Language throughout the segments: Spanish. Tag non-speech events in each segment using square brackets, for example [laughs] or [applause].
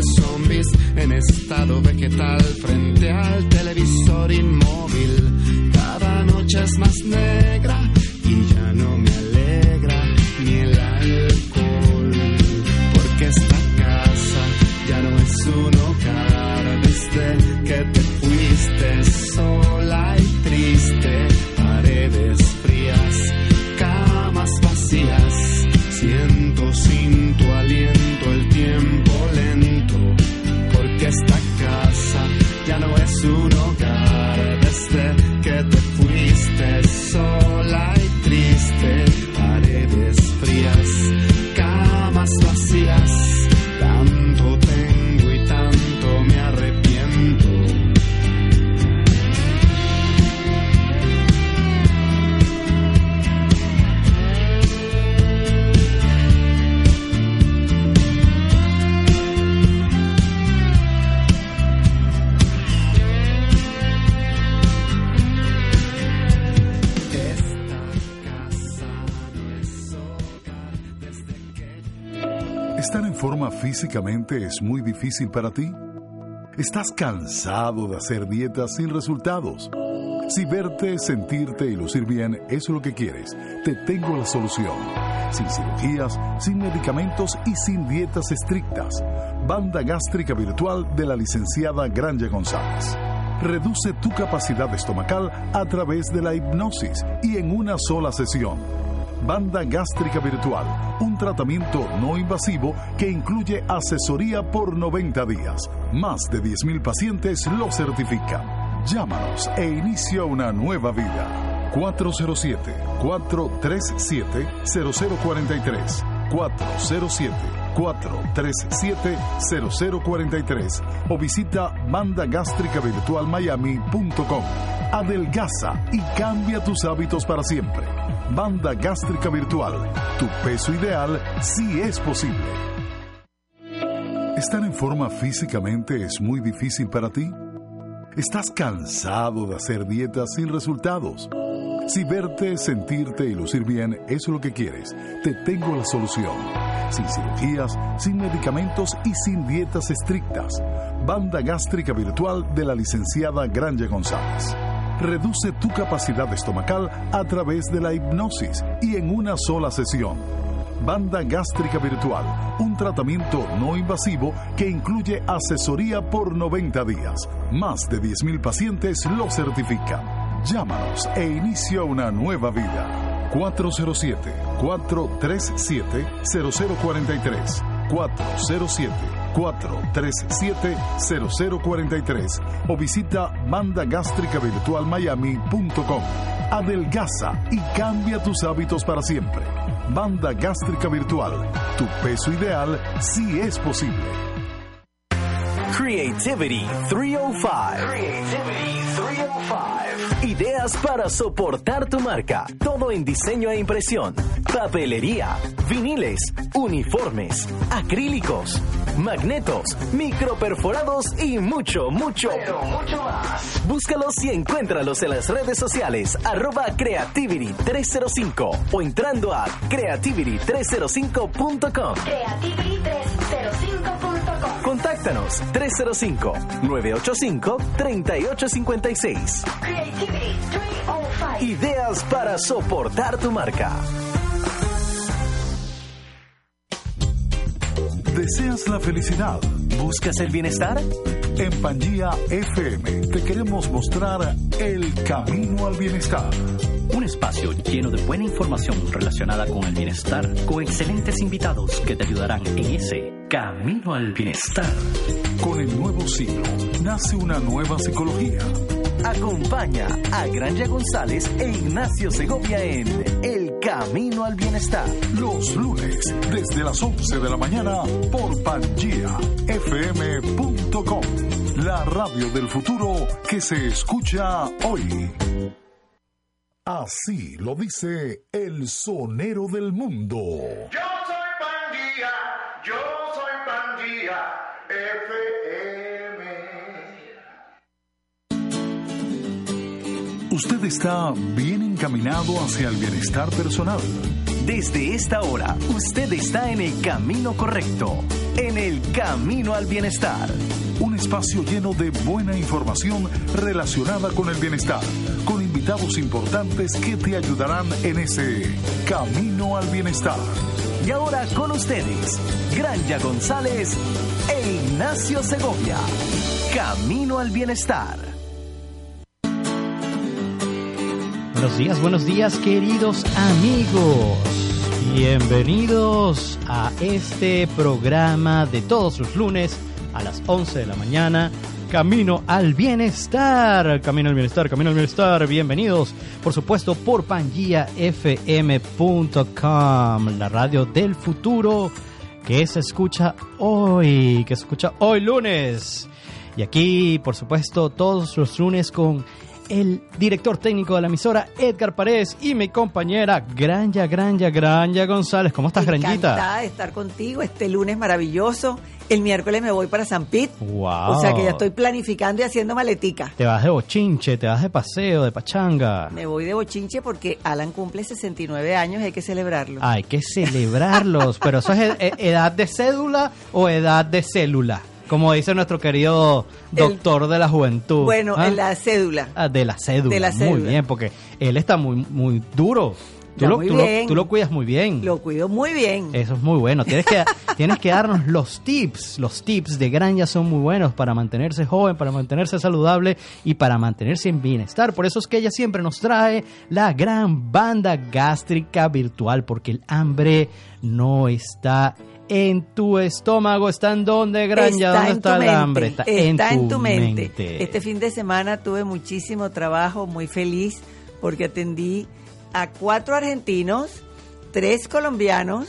zombies en estado vegetal frente al televisor inmóvil. Cada noche es más negra ¿Estar en forma físicamente es muy difícil para ti? ¿Estás cansado de hacer dietas sin resultados? Si verte, sentirte y lucir bien es lo que quieres, te tengo la solución. Sin cirugías, sin medicamentos y sin dietas estrictas. Banda gástrica virtual de la licenciada Granja González. Reduce tu capacidad estomacal a través de la hipnosis y en una sola sesión. Banda Gástrica Virtual, un tratamiento no invasivo que incluye asesoría por 90 días. Más de 10.000 pacientes lo certifican. Llámanos e inicia una nueva vida. 407-437-0043. 407-437-0043 o visita bandagástricavirtualmiami.com. Adelgaza y cambia tus hábitos para siempre. Banda Gástrica Virtual, tu peso ideal sí es posible. ¿Estar en forma físicamente es muy difícil para ti? ¿Estás cansado de hacer dietas sin resultados? Si verte, sentirte y lucir bien es lo que quieres, te tengo la solución. Sin cirugías, sin medicamentos y sin dietas estrictas. Banda gástrica virtual de la licenciada Granja González. Reduce tu capacidad estomacal a través de la hipnosis y en una sola sesión. Banda gástrica virtual, un tratamiento no invasivo que incluye asesoría por 90 días. Más de 10.000 pacientes lo certifican. Llámanos e inicia una nueva vida. 407-437-0043. 407-437-0043 o visita bandagástricavirtualmiami.com. Adelgaza y cambia tus hábitos para siempre. Banda Gástrica Virtual, tu peso ideal sí es posible. Creativity 305. Creativity 305. Ideas para soportar tu marca. Todo en diseño e impresión. Papelería, viniles, uniformes, acrílicos, magnetos, microperforados y mucho, mucho, pero mucho más. Búscalos y encuéntralos en las redes sociales arroba creativity305 o entrando a creativity305.com. Creativity305.com. Contáctanos 305-985-3856. Creativity 305. Ideas para soportar tu marca. ¿Deseas la felicidad? ¿Buscas el bienestar? En Pangía FM te queremos mostrar el camino al bienestar. Un espacio lleno de buena información relacionada con el bienestar, con excelentes invitados que te ayudarán en ese camino al bienestar. Con el nuevo siglo nace una nueva psicología. Acompaña a Granja González e Ignacio Segovia en El Camino al Bienestar. Los lunes, desde las 11 de la mañana, por pangiafm.com. La radio del futuro que se escucha hoy. Así lo dice el sonero del mundo. Yo Usted está bien encaminado hacia el bienestar personal. Desde esta hora, usted está en el camino correcto, en el camino al bienestar. Un espacio lleno de buena información relacionada con el bienestar, con invitados importantes que te ayudarán en ese camino al bienestar. Y ahora con ustedes, Granja González e Ignacio Segovia. Camino al bienestar. Buenos días, buenos días queridos amigos. Bienvenidos a este programa de todos los lunes a las 11 de la mañana. Camino al bienestar, camino al bienestar, camino al bienestar. Bienvenidos, por supuesto, por pangiafm.com, la radio del futuro que se escucha hoy, que se escucha hoy lunes. Y aquí, por supuesto, todos los lunes con el director técnico de la emisora, Edgar Paredes, y mi compañera Granja, Granja, Granja González. ¿Cómo estás, Granjita? Encantada de estar contigo este lunes maravilloso. El miércoles me voy para San Pit. Wow. O sea que ya estoy planificando y haciendo maletica. Te vas de bochinche, te vas de paseo, de pachanga. Me voy de bochinche porque Alan cumple 69 años y hay que celebrarlo. Hay que celebrarlos, pero eso es ed- ed- edad de cédula o edad de célula, como dice nuestro querido doctor de la juventud. bueno, ¿Ah? en la cédula. Ah, de la cédula. De la Muy cédula. bien, porque él está muy, muy duro. Tú Ya, lo, muy tú lo- bien. tú lo cuidas muy bien. Lo cuido muy bien. Eso es muy bueno. Tienes que, [laughs] tienes que darnos los tips. Los tips de Granja son muy buenos para mantenerse joven, para mantenerse saludable y para mantenerse en bienestar. Por eso es que ella siempre nos trae la gran banda gástrica virtual, porque el hambre no está en tu estómago. ¿Está en dónde, Granja? ¿Dónde en está tu el hambre? Está, en tu mente. mente. Este fin de semana tuve muchísimo trabajo, muy feliz, porque atendí a cuatro argentinos, tres colombianos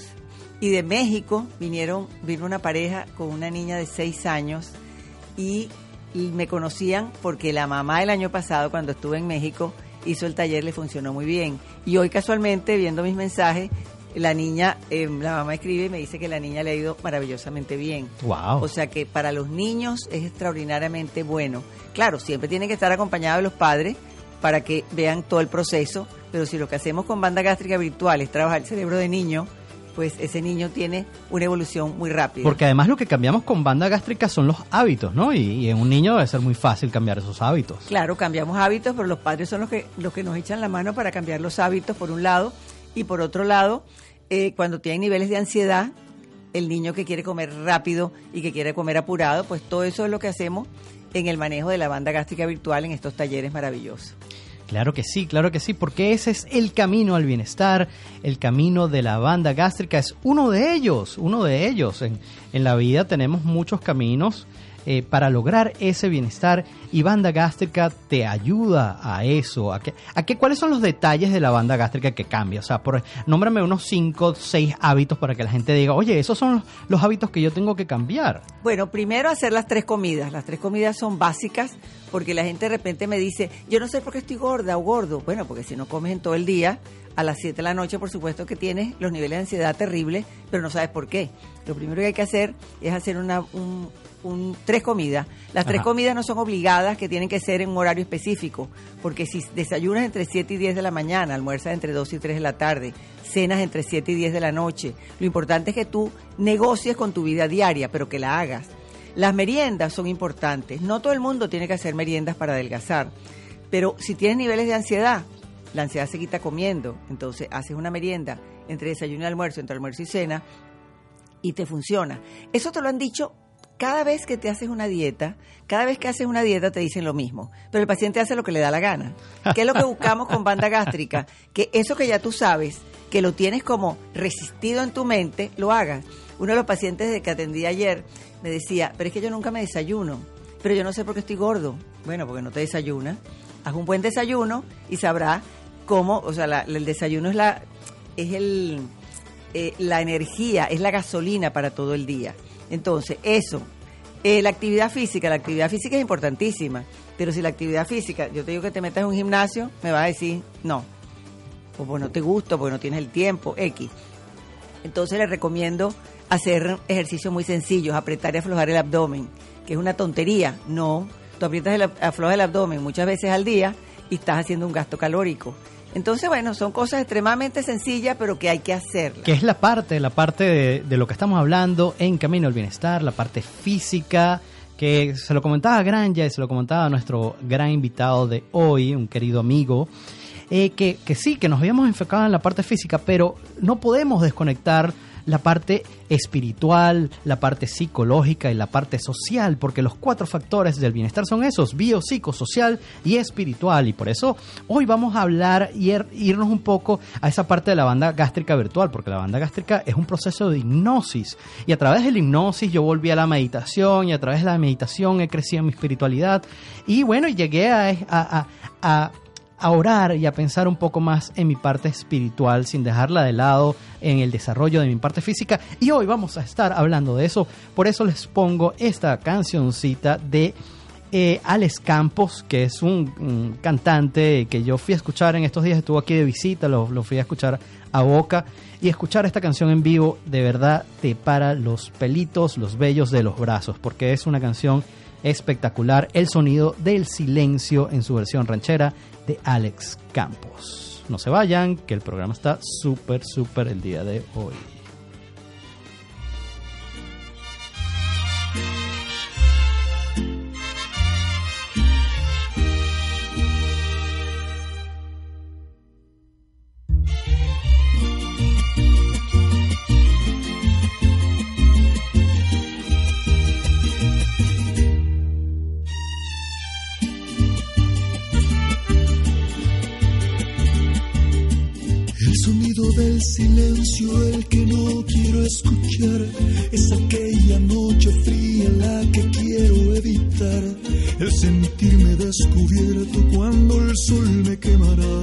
y de México vinieron, vino una pareja con una niña de seis años y, y me conocían porque la mamá el año pasado cuando estuve en México hizo el taller, le funcionó muy bien. Y hoy casualmente viendo mis mensajes, la niña, eh, la mamá escribe y me dice que la niña le ha ido maravillosamente bien. Wow. O sea que para los niños es extraordinariamente bueno. Claro, siempre tienen que estar acompañados de los padres para que vean todo el proceso, pero si lo que hacemos con banda gástrica virtual es trabajar el cerebro de niño, pues ese niño tiene una evolución muy rápida. Porque además lo que cambiamos con banda gástrica son los hábitos, ¿no? Y, y en un niño debe ser muy fácil cambiar esos hábitos. Claro, cambiamos hábitos, pero los padres son los que, los que nos echan la mano para cambiar los hábitos, por un lado, y por otro lado, eh, cuando tienen niveles de ansiedad, el niño que quiere comer rápido y que quiere comer apurado, pues todo eso es lo que hacemos en el manejo de la banda gástrica virtual en estos talleres maravillosos. Claro que sí, claro que sí, porque ese es el camino al bienestar, el camino de la banda gástrica, es uno de ellos, uno de ellos. En, en la vida tenemos muchos caminos eh, para lograr ese bienestar y banda gástrica te ayuda a eso. ¿A qué, a ¿Cuáles son los detalles de la banda gástrica que cambia? O sea, por, nómbrame unos 5, 6 hábitos para que la gente diga, oye, esos son los, los hábitos que yo tengo que cambiar. Bueno, primero hacer las tres comidas. Las tres comidas son básicas porque la gente de repente me dice, yo no sé por qué estoy gorda o gordo. Bueno, porque si no comes en todo el día, a las 7 de la noche, por supuesto que tienes los niveles de ansiedad terribles, pero no sabes por qué. Lo primero que hay que hacer es hacer una, un, un, tres comidas. Las tres comidas no son obligadas, que tienen que ser en un horario específico, porque si desayunas entre 7 y 10 de la mañana, almuerzas entre 2 y 3 de la tarde, cenas entre 7 y 10 de la noche, lo importante es que tú negocies con tu vida diaria, pero que la hagas. Las meriendas son importantes. No todo el mundo tiene que hacer meriendas para adelgazar, pero si tienes niveles de ansiedad, la ansiedad se quita comiendo, entonces haces una merienda entre desayuno y almuerzo, entre almuerzo y cena, y te funciona. Eso te lo han dicho cada vez que te haces una dieta, cada vez que haces una dieta te dicen lo mismo, pero el paciente hace lo que le da la gana. ¿Qué es lo que buscamos con banda gástrica? Que eso que ya tú sabes, que lo tienes como resistido en tu mente, lo hagas. Uno de los pacientes que atendí ayer me decía, pero es que yo nunca me desayuno, pero yo no sé por qué estoy gordo. Bueno, porque no te desayunas. Haz un buen desayuno y sabrás cómo, o sea, el desayuno es la es el eh, la energía, es la gasolina para todo el día. Entonces, eso. Eh, la actividad física, la actividad física es importantísima, pero si la actividad física, yo te digo que te metas en un gimnasio, me vas a decir, no, o pues no te gusta, porque no tienes el tiempo, X. Entonces les recomiendo hacer ejercicios muy sencillos, apretar y aflojar el abdomen, que es una tontería. No, tú aprietas el, aflojas el abdomen muchas veces al día y estás haciendo un gasto calórico. Entonces, bueno, son cosas extremadamente sencillas, pero que hay que hacerlas. que es la parte, la parte de, lo que estamos hablando en Camino al Bienestar, la parte física, que se lo comentaba a Granja y se lo comentaba a nuestro gran invitado de hoy, un querido amigo, eh, que, que sí, que nos habíamos enfocado en la parte física, pero no podemos desconectar la parte espiritual, la parte psicológica y la parte social, porque los cuatro factores del bienestar son esos, bio, psicosocial y espiritual. Y por eso hoy vamos a hablar y er- irnos un poco a esa parte de la banda gástrica virtual, porque la banda gástrica es un proceso de hipnosis. Y a través de la hipnosis yo volví a la meditación y a través de la meditación he crecido en mi espiritualidad. Y bueno, llegué a a orar y a pensar un poco más en mi parte espiritual sin dejarla de lado en el desarrollo de mi parte física. Y hoy vamos a estar hablando de eso. Por eso les pongo esta cancioncita de eh, Alex Campos que es un, cantante que yo fui a escuchar en estos días. Estuvo aquí de visita lo, lo fui a escuchar a boca. Y escuchar esta canción en vivo de verdad te para los pelitos los vellos de los brazos porque es una canción espectacular. El sonido del silencio en su versión ranchera de Alex Campos. No se vayan, que el programa está súper, súper el día de hoy. Escuchar, es aquella noche fría la que quiero evitar. El sentirme descubierto cuando el sol me quemará.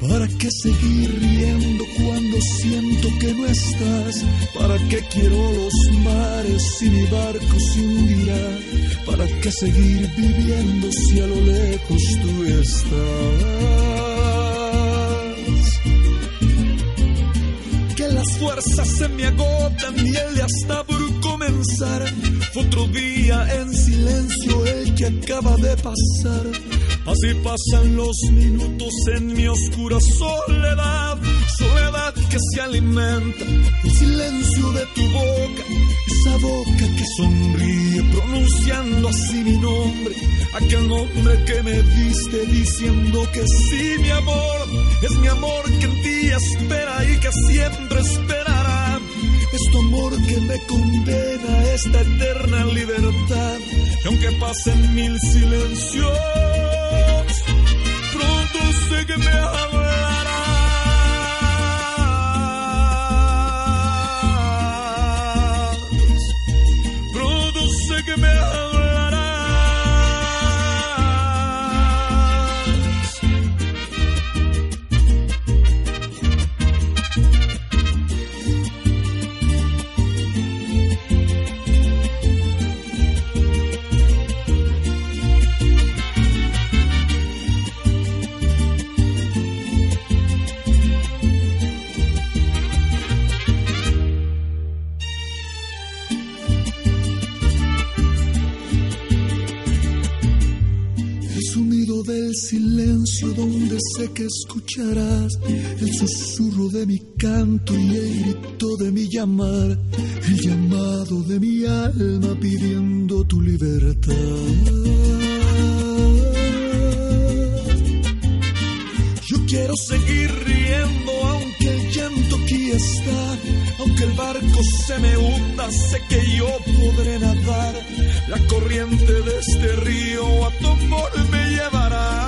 ¿Para qué seguir riendo cuando siento que no estás? ¿Para qué quiero los mares si mi barco se hundirá? ¿Para qué seguir viviendo pasar. Así pasan los minutos en mi oscura soledad, soledad que se alimenta del silencio de tu boca, esa boca que sonríe pronunciando así mi nombre, aquel nombre que me diste diciendo que sí, mi amor, es mi amor que en ti espera y que siempre esperará. Es tu amor que me condena a esta eterna libertad. Y aunque pasen mil silencios, pronto sé que me hablarás. Sé que escucharás el susurro de mi canto y el grito de mi llamar, el llamado de mi alma pidiendo tu libertad. Yo quiero seguir riendo aunque el llanto quiera estar. Aunque el barco se me hunda, sé que yo podré nadar. La corriente de este río a tu amor me llevará.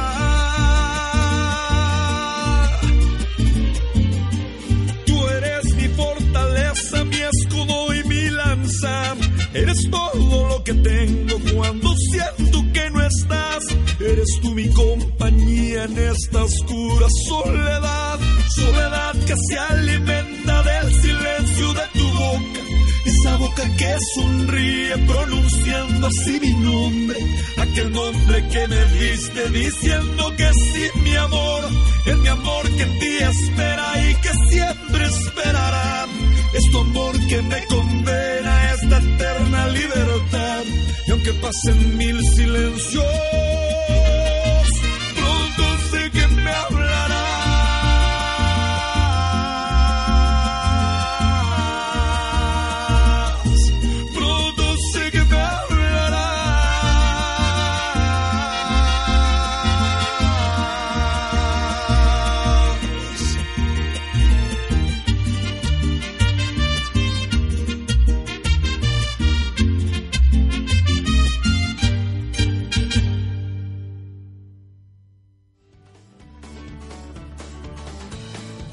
Eres todo lo que tengo cuando siento que no estás. Eres tú mi compañía en esta oscura soledad. Soledad que se alimenta del silencio de tu boca. Esa boca que sonríe pronunciando así mi nombre. Aquel nombre que me diste diciendo que sí, mi amor. Es mi amor que ti espera y que siempre esperará. Es tu amor que me condena a esta eterna libertad. Y aunque pasen mil silencios,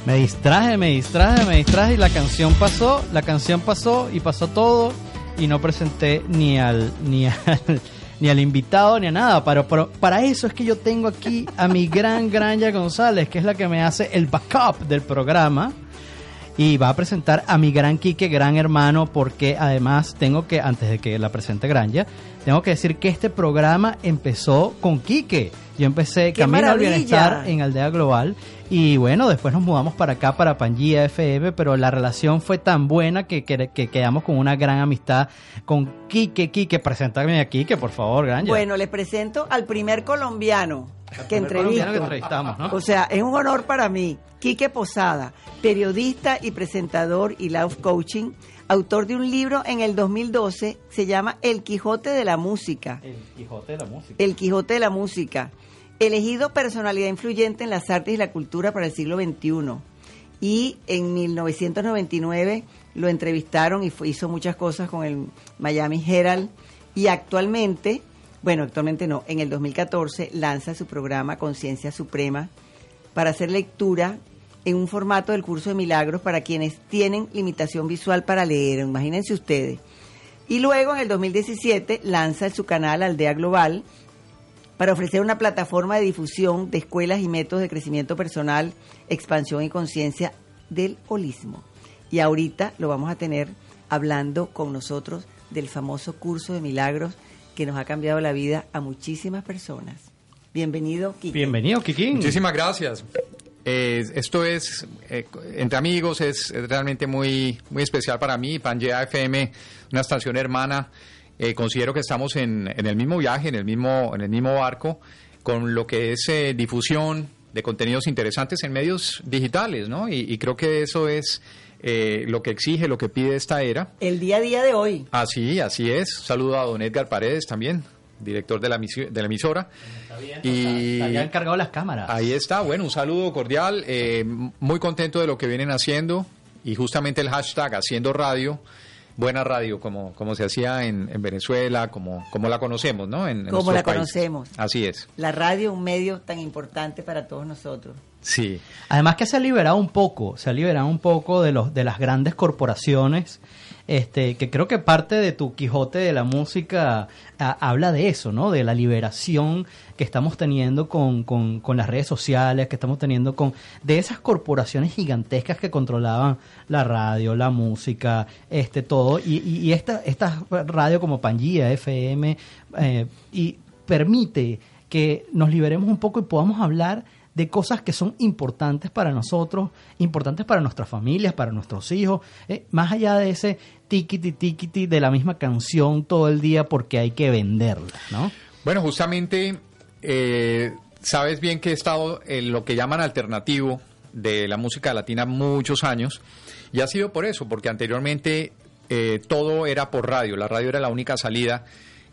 Me distraje, me distraje, me distraje y la canción pasó, la canción pasó y pasó todo y no presenté ni al ni al, [laughs] ni al invitado ni a nada, pero, para eso es que yo tengo aquí a mi gran Granja González, que es la que me hace el backup del programa y va a presentar a mi gran Quique, gran hermano, porque además tengo que, antes de que la presente Granja, tengo que decir que este programa empezó con Quique. Yo empecé ¡Qué Camino al! Bienestar en Aldea Global y bueno, después nos mudamos para acá, para Pangía FM, pero la relación fue tan buena que, que, que quedamos con una gran amistad con Quique. Quique, preséntame a Quique, por favor, Granja. Bueno, les presento al primer colombiano que entrevisto. entrevistamos, ¿no? O sea, es un honor para mí. Quique Posada, periodista y presentador y life coaching, autor de un libro en el 2012, se llama El Quijote de la Música. El Quijote de la música. El Quijote de la Música, elegido personalidad influyente en las artes y la cultura para el siglo XXI. Y en 1999 lo entrevistaron y hizo muchas cosas con el Miami Herald. Y actualmente, bueno, actualmente no, en el 2014 lanza su programa Conciencia Suprema para hacer lectura en un formato del curso de milagros para quienes tienen limitación visual para leer. Imagínense ustedes. Y luego en el 2017 lanza su canal Aldea Global para ofrecer una plataforma de difusión de escuelas y métodos de crecimiento personal, expansión y conciencia del holismo. Y ahorita lo vamos a tener hablando con nosotros del famoso curso de milagros que nos ha cambiado la vida a muchísimas personas. Bienvenido, Kike. Bienvenido, Kikín. Muchísimas gracias. Eh, esto es, eh, entre amigos, es, es realmente muy, muy especial para mí. Pangea FM, una estación hermana. Eh, considero que estamos en, en el mismo viaje, en el mismo, en el mismo barco, con lo que es eh, difusión de contenidos interesantes en medios digitales, ¿no? Y, y creo que eso es eh, lo que exige, lo que pide esta era. El día a día de hoy. Así, así es. Saludo a don Edgar Paredes también, director de la, de la emisora. Y Está ya encargado las cámaras. Ahí está, bueno, un saludo cordial, eh, muy contento de lo que vienen haciendo y justamente el hashtag haciendo radio, buena radio, como, como se hacía en, en Venezuela, como, como la conocemos, ¿no? En, en Como la conocemos. Así es, La radio, un medio tan importante para todos nosotros. sí. Además que se ha liberado un poco, se ha liberado un poco de los de las grandes corporaciones, este, que creo que parte de tu Quijote de la música a- habla de eso, ¿no? De la liberación que estamos teniendo con, con, las redes sociales, que estamos teniendo con de esas corporaciones gigantescas que controlaban la radio, la música, este todo, y, esta radio como Pangía, FM, eh, y permite que nos liberemos un poco y podamos hablar de cosas que son importantes para nosotros, importantes para nuestras familias, para nuestros hijos, eh, más allá de ese tiquiti tiquiti de la misma canción todo el día porque hay que venderla, ¿no? Bueno, justamente, eh, sabes bien que he estado en lo que llaman alternativo de la música latina muchos años y ha sido por eso, porque anteriormente eh, todo era por radio, la radio era la única salida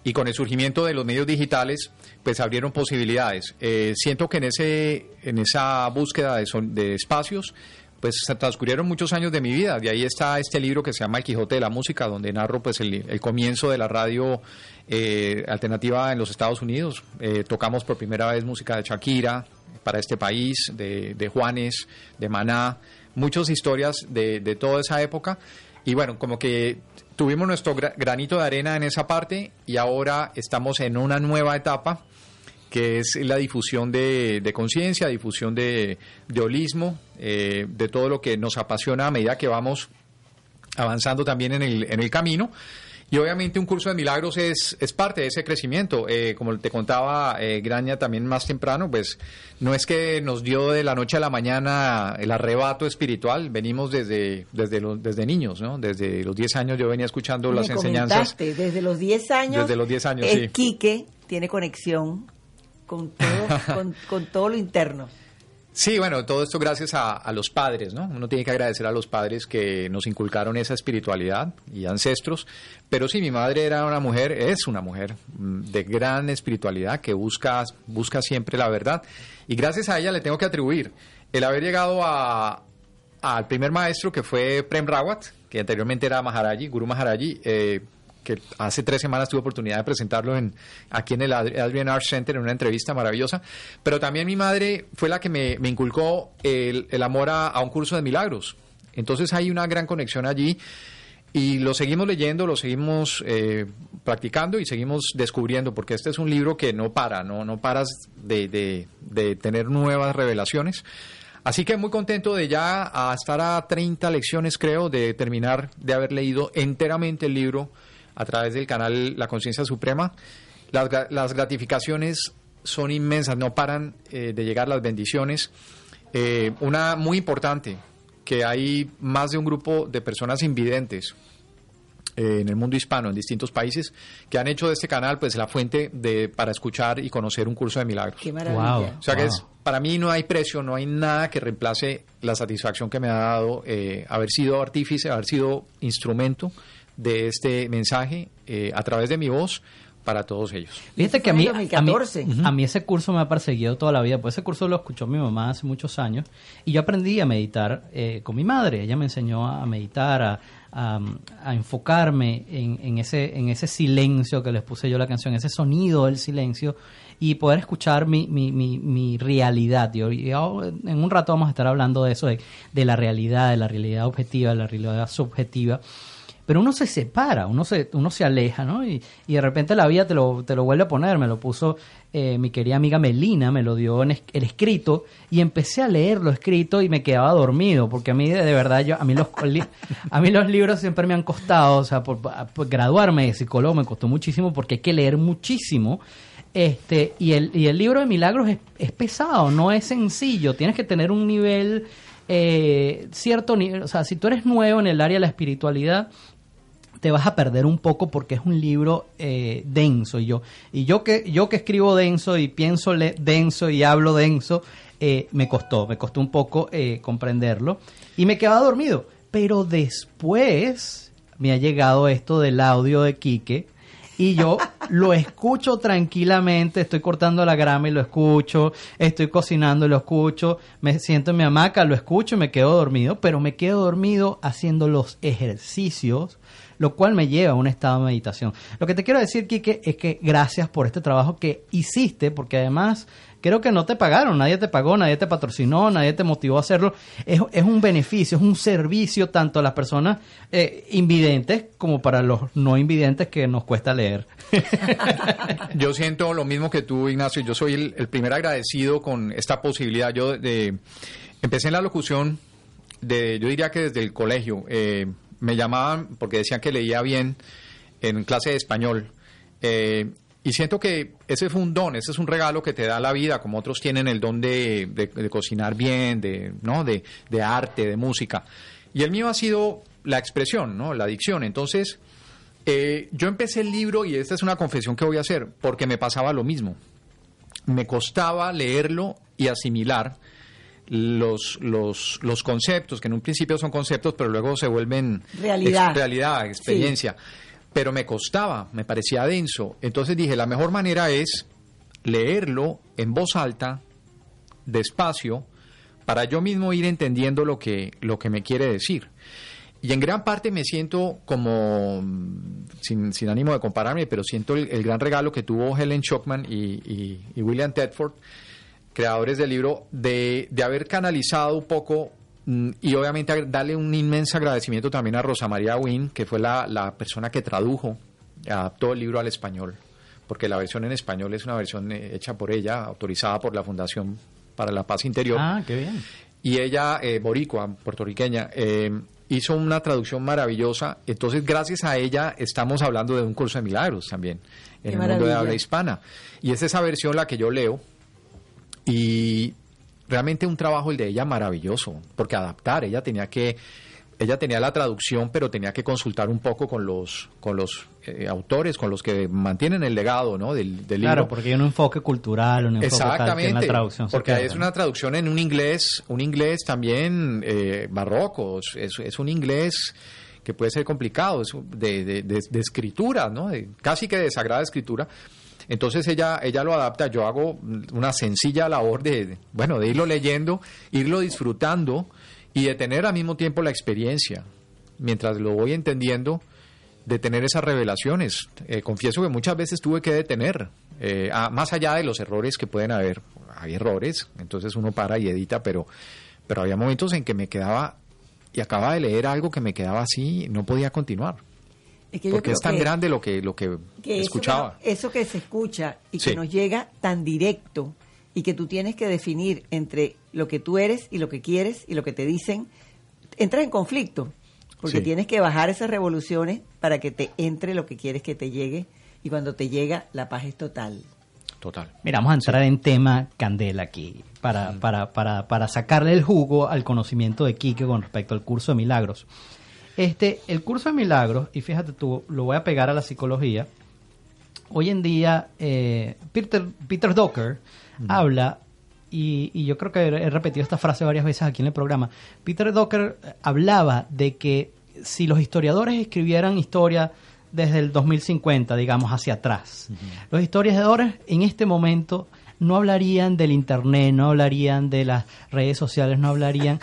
y con el surgimiento de los medios digitales pues abrieron posibilidades. Eh, siento que en, ese, en esa búsqueda de, son- de espacios pues se transcurrieron muchos años de mi vida. De ahí está este libro que se llama El Quijote de la Música, donde narro pues el, comienzo de la radio eh, alternativa en los Estados Unidos. Eh, tocamos por primera vez música de Shakira para este país, de, de Juanes, de Maná, muchas historias de, de toda esa época. Y bueno, como que tuvimos nuestro gra- granito de arena en esa parte y ahora estamos en una nueva etapa que es la difusión de, conciencia, difusión de, de holismo, eh, de todo lo que nos apasiona a medida que vamos avanzando también en el, en el camino. Y obviamente un curso de milagros es, es parte de ese crecimiento. Eh, como te contaba eh, Graña también más temprano, pues no es que nos dio de la noche a la mañana el arrebato espiritual, venimos desde, desde, los, desde niños, ¿no? Desde los 10 años yo venía escuchando Me las enseñanzas. desde los 10 años. Desde los 10 años, el sí. Quique tiene conexión con todo, con, con todo lo interno. Sí, bueno, todo esto gracias a, a los padres, ¿no? Uno tiene que agradecer a los padres que nos inculcaron esa espiritualidad y ancestros. Pero sí, mi madre era una mujer, es una mujer mm, de gran espiritualidad que busca, busca siempre la verdad. Y gracias a ella le tengo que atribuir el haber llegado a, al primer maestro que fue Prem Rawat, que anteriormente era Maharaji, Guru Maharaji, eh, que hace tres semanas tuve oportunidad de presentarlo en, aquí en el Ad- Adrian Arts Center en una entrevista maravillosa. Pero también mi madre fue la que me, inculcó el, el amor a, a un curso de milagros. Entonces hay una gran conexión allí y lo seguimos leyendo, lo seguimos eh, practicando y seguimos descubriendo, porque este es un libro que no para, no, no paras de, de- de tener nuevas revelaciones. Así que muy contento de ya a estar a 30 lecciones, creo, de terminar de haber leído enteramente el libro a través del canal La Conciencia Suprema. Las, las gratificaciones son inmensas, no paran eh, de llegar las bendiciones. Eh, una muy importante, que hay más de un grupo de personas invidentes eh, en el mundo hispano, en distintos países, que han hecho de este canal pues la fuente de, para escuchar y conocer un curso de milagros. Qué maravilla. O sea que Wow. es, para mí no hay precio, no hay nada que reemplace la satisfacción que me ha dado eh, haber sido artífice, haber sido instrumento de este mensaje eh, a través de mi voz para todos ellos. Fíjate que a mí, a, mí, 2014. a mí ese curso me ha perseguido toda la vida, pues ese curso lo escuchó mi mamá hace muchos años y yo aprendí a meditar eh, con mi madre. Ella me enseñó a meditar, a, a- a enfocarme en, en ese, en ese silencio que les puse yo la canción, ese sonido del silencio y poder escuchar mi, mi, mi, mi realidad. Yo, yo en un rato vamos a estar hablando de eso, de, de la realidad, de la realidad objetiva, de la realidad subjetiva pero uno se separa, uno se, uno se aleja, ¿no? Y, y de repente la vida te lo, te lo vuelve a poner, me lo puso eh, mi querida amiga Melina, me lo dio en el escrito, y empecé a leer lo escrito y me quedaba dormido, porque a mí de, de verdad, yo, a, mí los, [laughs] a mí los libros siempre me han costado, o sea, por, por graduarme de psicólogo me costó muchísimo porque hay que leer muchísimo. Este, y el, y el libro de milagros es, es pesado, no es sencillo, tienes que tener un nivel, eh, cierto nivel, o sea, si tú eres nuevo en el área de la espiritualidad, te vas a perder un poco porque es un libro eh, denso. Y yo y yo que yo que escribo denso y pienso le- denso y hablo denso eh, me costó me costó un poco eh, comprenderlo. Y me quedaba dormido. Pero después me ha llegado esto del audio de Quique y yo [laughs] lo escucho tranquilamente, estoy cortando la grama y lo escucho, estoy cocinando y lo escucho, me siento en mi hamaca, lo escucho y me quedo dormido, pero me quedo dormido haciendo los ejercicios, lo cual me lleva a un estado de meditación. Lo que te quiero decir, Quique, es que gracias por este trabajo que hiciste, porque además creo que no te pagaron, nadie te pagó, nadie te patrocinó, nadie te motivó a hacerlo. Es, es un beneficio, es un servicio tanto a las personas eh, invidentes como para los no invidentes que nos cuesta leer. [laughs] Yo siento lo mismo que tú, Ignacio. Yo soy el, el primer agradecido con esta posibilidad. Yo de, empecé en la locución, de, yo diría que desde el colegio. Eh, me llamaban porque decían que leía bien en clase de español. Eh, y siento que ese fue un don, ese es un regalo que te da la vida, como otros tienen el don de, cocinar bien, de, ¿no? de, de arte, de música. Y el mío ha sido la expresión, ¿no? la dicción. Entonces, eh, yo empecé el libro y esta es una confesión que voy a hacer, porque me pasaba lo mismo. Me costaba leerlo y asimilar los, los, los conceptos, que en un principio son conceptos, pero luego se vuelven Realidad. ex- realidad, experiencia. Pero me costaba, me parecía denso. Entonces dije, la mejor manera es leerlo en voz alta, despacio, para yo mismo ir entendiendo lo que, lo que me quiere decir. Y en gran parte me siento como, mm, sin, sin ánimo de compararme, pero siento el, el gran regalo que tuvo Helen Schuckman y, y- y William Tedford, creadores del libro, de, de haber canalizado un poco mm, y obviamente darle un inmenso agradecimiento también a Rosa María Wynn, que fue la, la persona que tradujo, adaptó el libro al español, porque la versión en español es una versión eh, hecha por ella, autorizada por la Fundación para la Paz Interior Ah, qué bien. y ella, eh, boricua, puertorriqueña, eh, hizo una traducción maravillosa. Entonces, gracias a ella, estamos hablando de un curso de milagros también Qué en el mundo de habla hispana. Y es esa versión la que yo leo. Y realmente un trabajo el de ella maravilloso, porque adaptar, ella tenía que ella tenía la traducción, pero tenía que consultar un poco con los con los eh, autores, con los que mantienen el legado, ¿no? Del, del Claro, libro. porque hay un enfoque cultural, un enfoque tal, que en la traducción porque es una traducción en un inglés, un inglés también eh, barroco, es, es un inglés que puede ser complicado, es de, de- de- de escritura, ¿no? De- casi que de sagrada escritura. Entonces ella, ella lo adapta, yo hago una sencilla labor de, bueno, de irlo leyendo, irlo disfrutando y de tener al mismo tiempo la experiencia, mientras lo voy entendiendo, de tener esas revelaciones. Eh, confieso que muchas veces tuve que detener, eh, a- más allá de los errores que pueden haber, hay errores, entonces uno para y edita, pero, pero había momentos en que me quedaba y acababa de leer algo que me quedaba así, no podía continuar. Es que Porque es tan que- grande lo que, lo que, que eso escuchaba. que- Eso, que se escucha y Sí. que nos llega tan directo y que tú tienes que definir entre lo que tú eres y lo que quieres y lo que te dicen, entras en conflicto. Porque Sí. tienes que bajar esas revoluciones para que te entre lo que quieres que te llegue y cuando te llega la paz es total. Total. Mira, vamos a entrar en tema candela aquí, para, para, para, para sacarle el jugo al conocimiento de Quique con respecto al curso de milagros. Este, el curso de milagros, y fíjate tú, lo voy a pegar a la psicología. Hoy en día, eh, Peter, Peter Docker habla, y, y yo creo que he repetido esta frase varias veces aquí en el programa. Peter Docker eh, hablaba de que si los historiadores escribieran historia desde el 2050, digamos, hacia atrás, los historiadores en este momento no hablarían del Internet, no hablarían de las redes sociales, no hablarían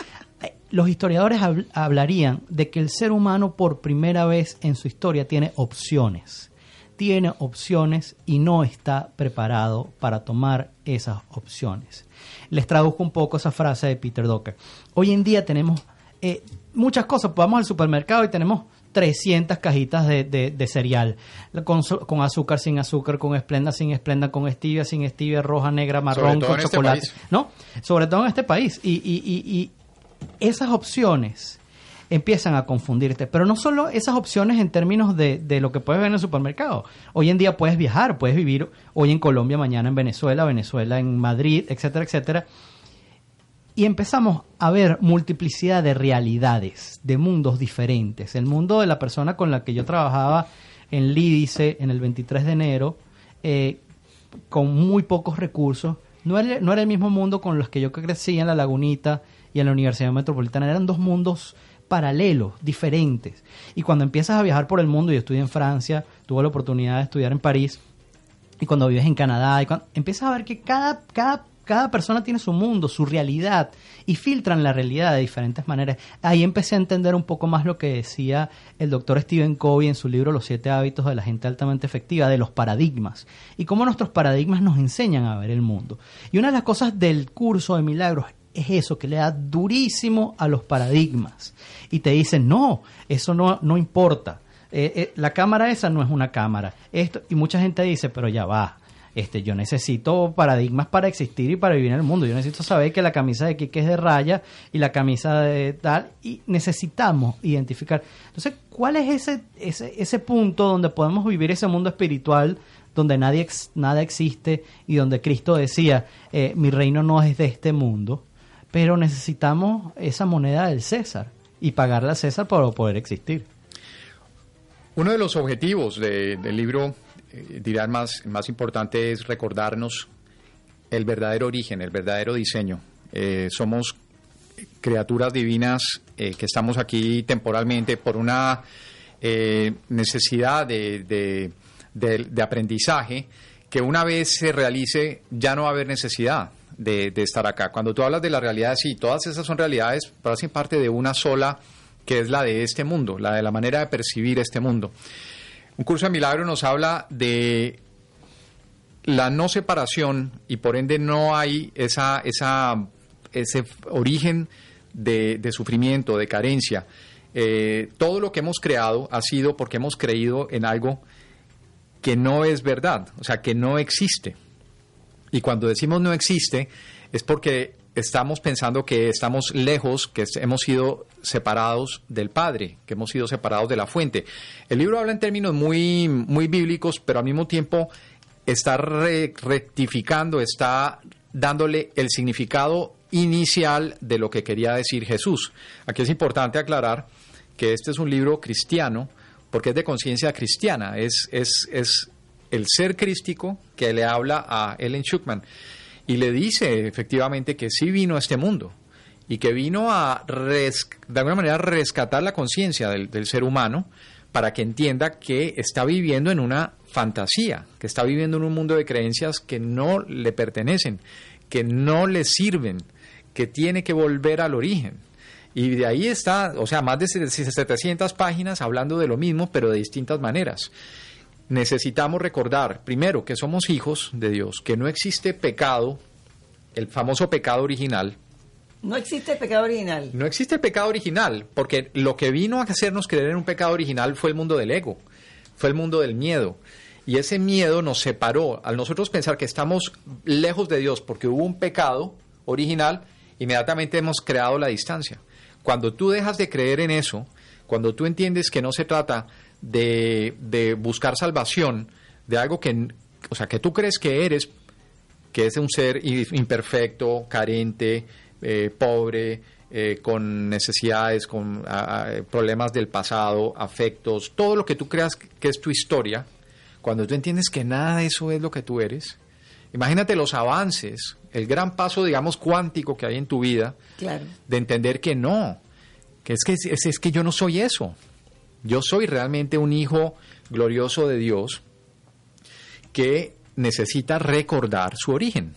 los historiadores habl- hablarían de que el ser humano por primera vez en su historia tiene opciones. Tiene opciones y no está preparado para tomar esas opciones. Les traduzco un poco esa frase de Peter Docker. Hoy en día tenemos eh, muchas cosas. Vamos al supermercado y tenemos 300 cajitas de, de- de cereal. Con, con azúcar, sin azúcar, con esplenda, sin esplenda, con stevia, sin stevia, roja, negra, marrón, con este chocolate. país. ¿no? Sobre todo en este país. Y- y- y esas opciones empiezan a confundirte. Pero no solo esas opciones en términos de, de lo que puedes ver en el supermercado. Hoy en día puedes viajar, puedes vivir hoy en Colombia, mañana en Venezuela, Venezuela en Madrid, etcétera, etcétera. Y empezamos a ver multiplicidad de realidades, de mundos diferentes. El mundo de la persona con la que yo trabajaba en Lídice en el 23 de enero, eh, con muy pocos recursos, no era, no era el mismo mundo con los que yo crecí en la Lagunita y en la Universidad Metropolitana. Eran dos mundos paralelos, diferentes. Y cuando empiezas a viajar por el mundo, yo estudié en Francia, tuve la oportunidad de estudiar en París, y cuando vives en Canadá, y cuando, empiezas a ver que cada, cada, cada persona tiene su mundo, su realidad, y filtran la realidad de diferentes maneras. Ahí empecé a entender un poco más lo que decía el doctor Stephen Covey en su libro Los siete hábitos de la gente altamente efectiva, de los paradigmas, y cómo nuestros paradigmas nos enseñan a ver el mundo. Y una de las cosas del curso de milagros es eso, que le da durísimo a los paradigmas. Y te dicen, no, eso no, no importa. Eh, eh, la cámara esa no es una cámara. Esto, y mucha gente dice, pero ya va. Este, yo necesito paradigmas para existir y para vivir en el mundo. Yo necesito saber que la camisa de Kike es de raya y la camisa de tal. Y necesitamos identificar. Entonces, ¿cuál es ese, ese, ese punto donde podemos vivir ese mundo espiritual donde nadie, nada existe y donde Cristo decía, eh, mi reino no es de este mundo, pero necesitamos esa moneda del César y pagarle a César para poder existir. Uno de los objetivos de- del libro, eh, dirá el más, más importante, es recordarnos el verdadero origen, el verdadero diseño. Eh, somos criaturas divinas eh, que estamos aquí temporalmente por una eh, necesidad de- de- de aprendizaje que una vez se realice ya no va a haber necesidad de, estar acá. Cuando tú hablas de las realidades, sí, todas esas son realidades, pero hacen parte de una sola, que es la de este mundo, la de la manera de percibir este mundo. Un curso de milagro nos habla de la no separación y por ende no hay esa, esa, ese origen de, de sufrimiento, de carencia. Eh, todo lo que hemos creado ha sido porque hemos creído en algo que no es verdad, o sea, que no existe. Y cuando decimos no existe, es porque estamos pensando que estamos lejos, que hemos sido separados del Padre, que hemos sido separados de la fuente. El libro habla en términos muy, muy bíblicos, pero al mismo tiempo está re- rectificando, está dándole el significado inicial de lo que quería decir Jesús. Aquí es importante aclarar que este es un libro cristiano, porque es de conciencia cristiana, es, es, es el ser crístico que le habla a Ellen Schuckman y le dice efectivamente que sí vino a este mundo y que vino a de alguna manera rescatar la conciencia del, del ser humano para que entienda que está viviendo en una fantasía, que está viviendo en un mundo de creencias que no le pertenecen, que no le sirven, que tiene que volver al origen. Y de ahí está, o sea, más de 700 páginas hablando de lo mismo, pero de distintas maneras. Necesitamos recordar, primero, que somos hijos de Dios, que no existe pecado, el famoso pecado original, No existe pecado original. no existe pecado original, porque lo que vino a hacernos creer en un pecado original fue el mundo del ego, fue el mundo del miedo. Y ese miedo nos separó. Al nosotros pensar que estamos lejos de Dios porque hubo un pecado original, inmediatamente hemos creado la distancia. Cuando tú dejas de creer en eso, cuando tú entiendes que no se trata de, de buscar salvación, de algo que, o sea, que tú crees que eres, que es un ser imperfecto, carente, eh, pobre, eh, con necesidades, con problemas del pasado, afectos, todo lo que tú creas que es tu historia, cuando tú entiendes que nada de eso es lo que tú eres, imagínate los avances, el gran paso, digamos, cuántico que hay en tu vida, Claro. de entender que no, que es que, es, es que yo no soy eso. Yo soy realmente un hijo glorioso de Dios que necesita recordar su origen.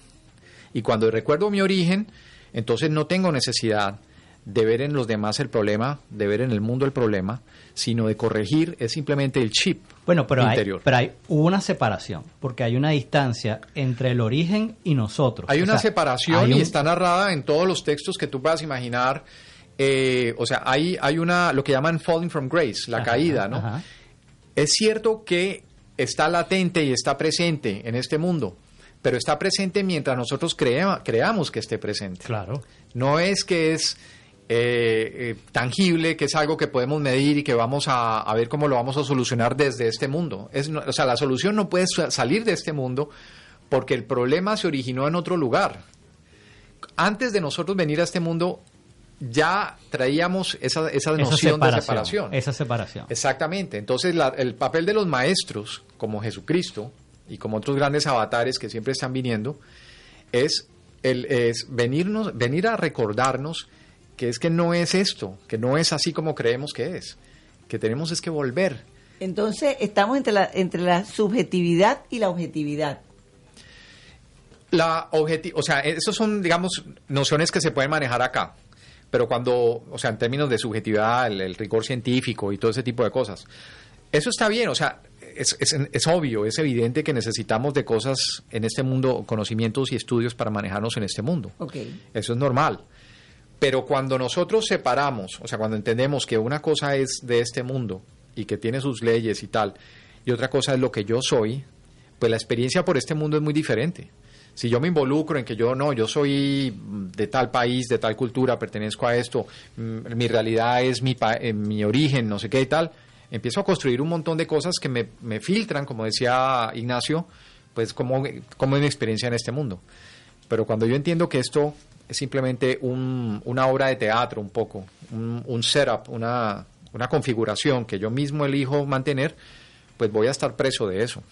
Y cuando recuerdo mi origen, entonces no tengo necesidad de ver en los demás el problema, de ver en el mundo el problema, sino de corregir es simplemente el chip Bueno, pero hay, interior. pero hay una separación, porque hay una distancia entre el origen y nosotros. Hay O una sea, separación hay y está narrada en todos los textos que tú puedas imaginar. Eh, o sea, hay, hay una, lo que llaman falling from grace, la Ajá, caída, ¿no? ajá. Es cierto que está latente y está presente en este mundo, pero está presente mientras nosotros crea- creamos que esté presente. Claro. No es que es eh, eh, tangible, que es algo que podemos medir y que vamos a, a ver cómo lo vamos a solucionar desde este mundo. Es, no- o sea, la solución no puede sa- salir de este mundo porque el problema se originó en otro lugar. Antes de nosotros venir a este mundo, ya traíamos esa, esa Esa noción de separación. Esa separación. Exactamente. Entonces, la- el papel de los maestros, como Jesucristo y como otros grandes avatares que siempre están viniendo, es, el, es venirnos, venir a recordarnos que es que no es esto, que no es así como creemos que es, que tenemos es que volver. Entonces, estamos entre la, entre la subjetividad y la objetividad. La objeti o sea, esas son, digamos, nociones que se pueden manejar acá. Pero cuando, o sea, en términos de subjetividad, el, el rigor científico y todo ese tipo de cosas, eso está bien, o sea, es, es, es obvio, es evidente que necesitamos de cosas en este mundo, conocimientos y estudios para manejarnos en este mundo. Ok. Eso es normal. Pero cuando nosotros separamos, o sea, cuando entendemos que una cosa es de este mundo y que tiene sus leyes y tal, y otra cosa es lo que yo soy, pues la experiencia por este mundo es muy diferente. Si yo me involucro en que yo no, yo soy de tal país, de tal cultura, pertenezco a esto, mm, mi realidad es mi, eh, mi origen, no sé qué y tal, empiezo a construir un montón de cosas que me, me filtran, como decía Ignacio, pues como, como es mi experiencia en este mundo. Pero cuando yo entiendo que esto es simplemente un- una obra de teatro, un poco, un, un setup, una, una configuración que yo mismo elijo mantener, pues voy a estar preso de eso.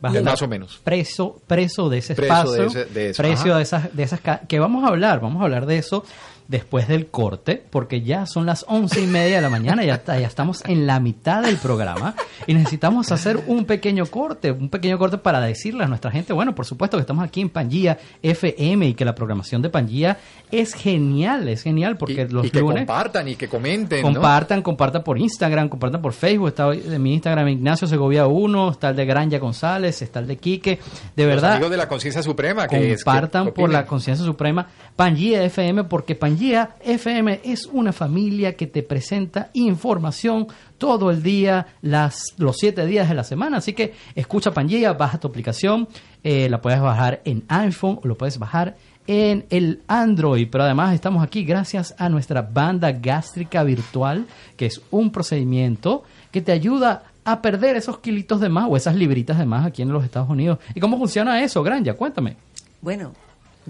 Vas a Más o menos. Preso, preso de ese Preso espacio, de ese- de eso, precio ajá. de esas, de esas que vamos a hablar, vamos a hablar de eso, después del corte, porque ya son las once y media de la mañana, ya, está, ya estamos en la mitad del programa y necesitamos hacer un pequeño corte, un pequeño corte para decirle a nuestra gente, bueno, por supuesto que estamos aquí en Pangía FM y que la programación de Pangía es genial, es genial porque los y que lunes compartan y que comenten. ¿no? compartan, compartan por Instagram, compartan por Facebook, está de mi Instagram Ignacio Segovia 1, está el de Granja González, está el de Quique, de Los verdad de la conciencia suprema. Que es- que compartan por la conciencia suprema Pangía FM porque Pangía FM es una familia que te presenta información todo el día, las, los siete días de la semana. Así que escucha Pangía, baja tu aplicación, eh, la puedes bajar en iPhone o lo puedes bajar en el Android. Pero además estamos aquí gracias a nuestra banda gástrica virtual, que es un procedimiento que te ayuda a perder esos kilitos de más o esas libritas de más aquí en los Estados Unidos. ¿Y cómo funciona eso, Granja? Cuéntame. Bueno,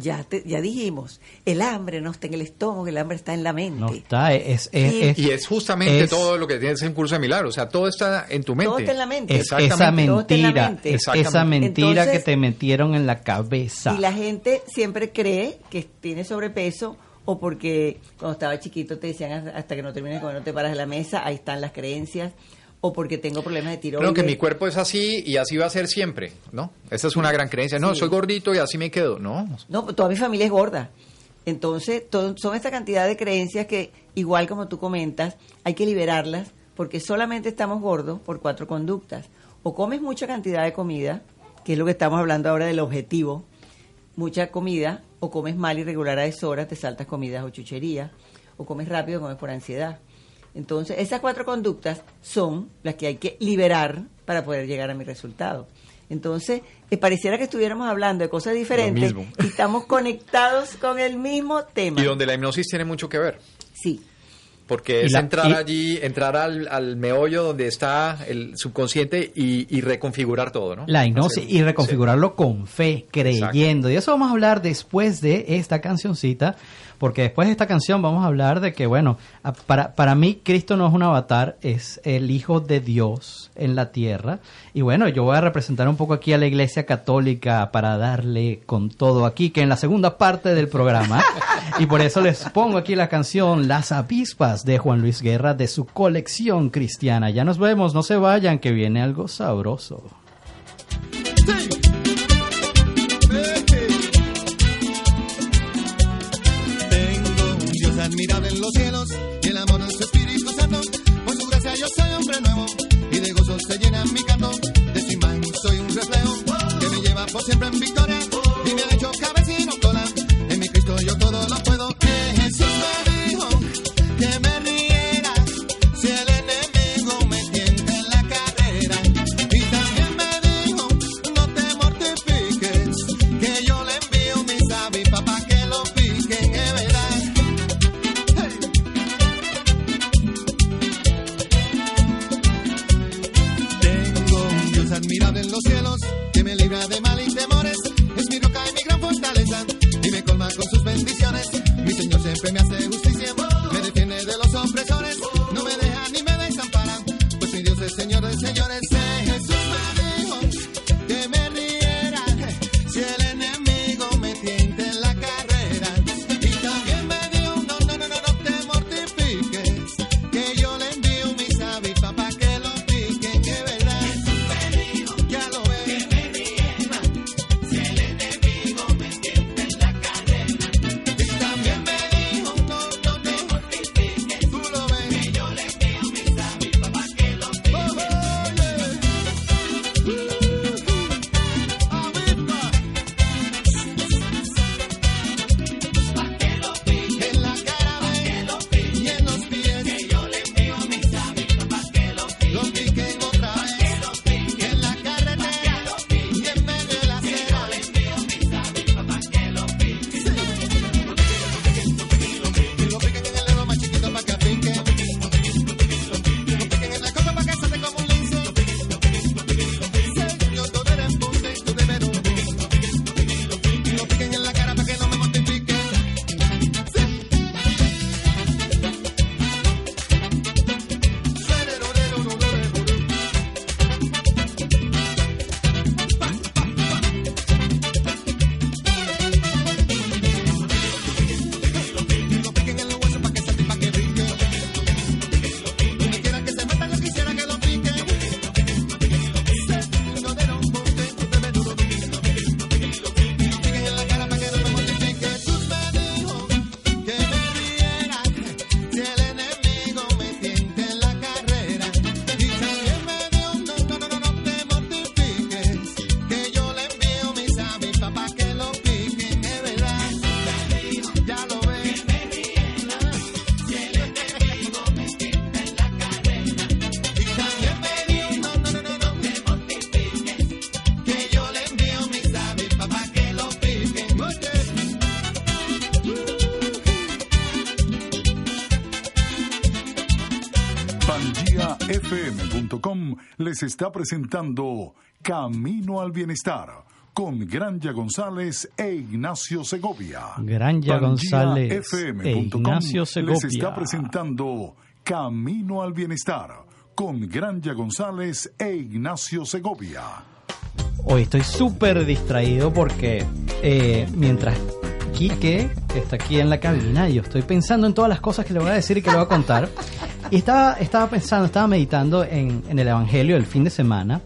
ya, te- ya dijimos, el hambre no está en el estómago, el hambre está en la mente. No está, es, es, Sí. es- Y es justamente es- todo lo que tiene ese curso de milagros. O sea, todo está en tu mente. Todo está en la mente. es Exactamente. esa Todo está en la mentira, mente. es Exactamente. esa mentira Entonces- que te metieron en la cabeza. Y la gente siempre cree que tiene sobrepeso o porque cuando estaba chiquito te decían hasta que no termines de comer no te paras de la mesa, ahí están las creencias, o porque tengo problemas de tiroides. Creo que mi cuerpo es así y así va a ser siempre, ¿no? Esa es una gran creencia. No, Sí. soy gordito y así me quedo. No, No, toda mi familia es gorda. Entonces, to- son esta cantidad de creencias que, igual como tú comentas, hay que liberarlas porque solamente estamos gordos por cuatro conductas. O comes mucha cantidad de comida, que es lo que estamos hablando ahora del objetivo, mucha comida, o comes mal y regular a deshoras, te saltas comidas o chucherías, o comes rápido, comes por ansiedad. Entonces, esas cuatro conductas son las que hay que liberar para poder llegar a mi resultado. Entonces, eh, pareciera que estuviéramos hablando de cosas diferentes y estamos conectados con el mismo tema. Y donde la hipnosis tiene mucho que ver. Sí, Porque es la- entrar y- allí, entrar al, al meollo donde está el subconsciente y, y reconfigurar todo, ¿no? La hipnosis y reconfigurarlo con fe, creyendo. Y eso vamos a hablar después de esta cancioncita, porque después de esta canción vamos a hablar de que, bueno, para, para mí Cristo no es un avatar, es el Hijo de Dios en la tierra. Y bueno, yo voy a representar un poco aquí a la Iglesia Católica para darle con todo aquí, que en la segunda parte del programa. [laughs] y por eso les pongo aquí la canción Las avispas de Juan Luis Guerra de su colección cristiana. Ya nos vemos, no se vayan, que viene algo sabroso. Admirable en los cielos y el amor de su Espíritu Santo. Por su gracia yo soy hombre nuevo y de gozo se llena mi canto. De su imagen soy un reflejo que me lleva por siempre en victoria les está presentando Camino al Bienestar con Granja González e Ignacio Segovia. Granja González e Ignacio les Segovia. está presentando Camino al Bienestar con Granja González e Ignacio Segovia. Hoy estoy súper distraído porque eh, mientras Quique está aquí en la cabina, yo estoy pensando en todas las cosas que le voy a decir y que le voy a contar. Y estaba, estaba pensando, estaba meditando en, en el Evangelio del fin de semana,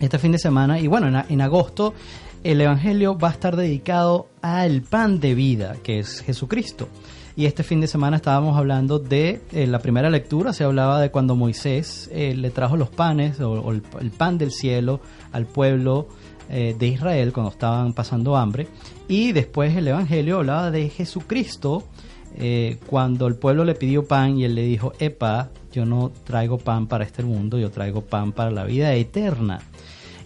este fin de semana, y bueno, en, en agosto el Evangelio va a estar dedicado al pan de vida, que es Jesucristo. Y este fin de semana estábamos hablando de eh, la primera lectura, se hablaba de cuando Moisés eh, le trajo los panes o, el, el pan del cielo al pueblo eh, de Israel cuando estaban pasando hambre. Y después el Evangelio hablaba de Jesucristo eh, cuando el pueblo le pidió pan y él le dijo, Epa, yo no traigo pan para este mundo, yo traigo pan para la vida eterna.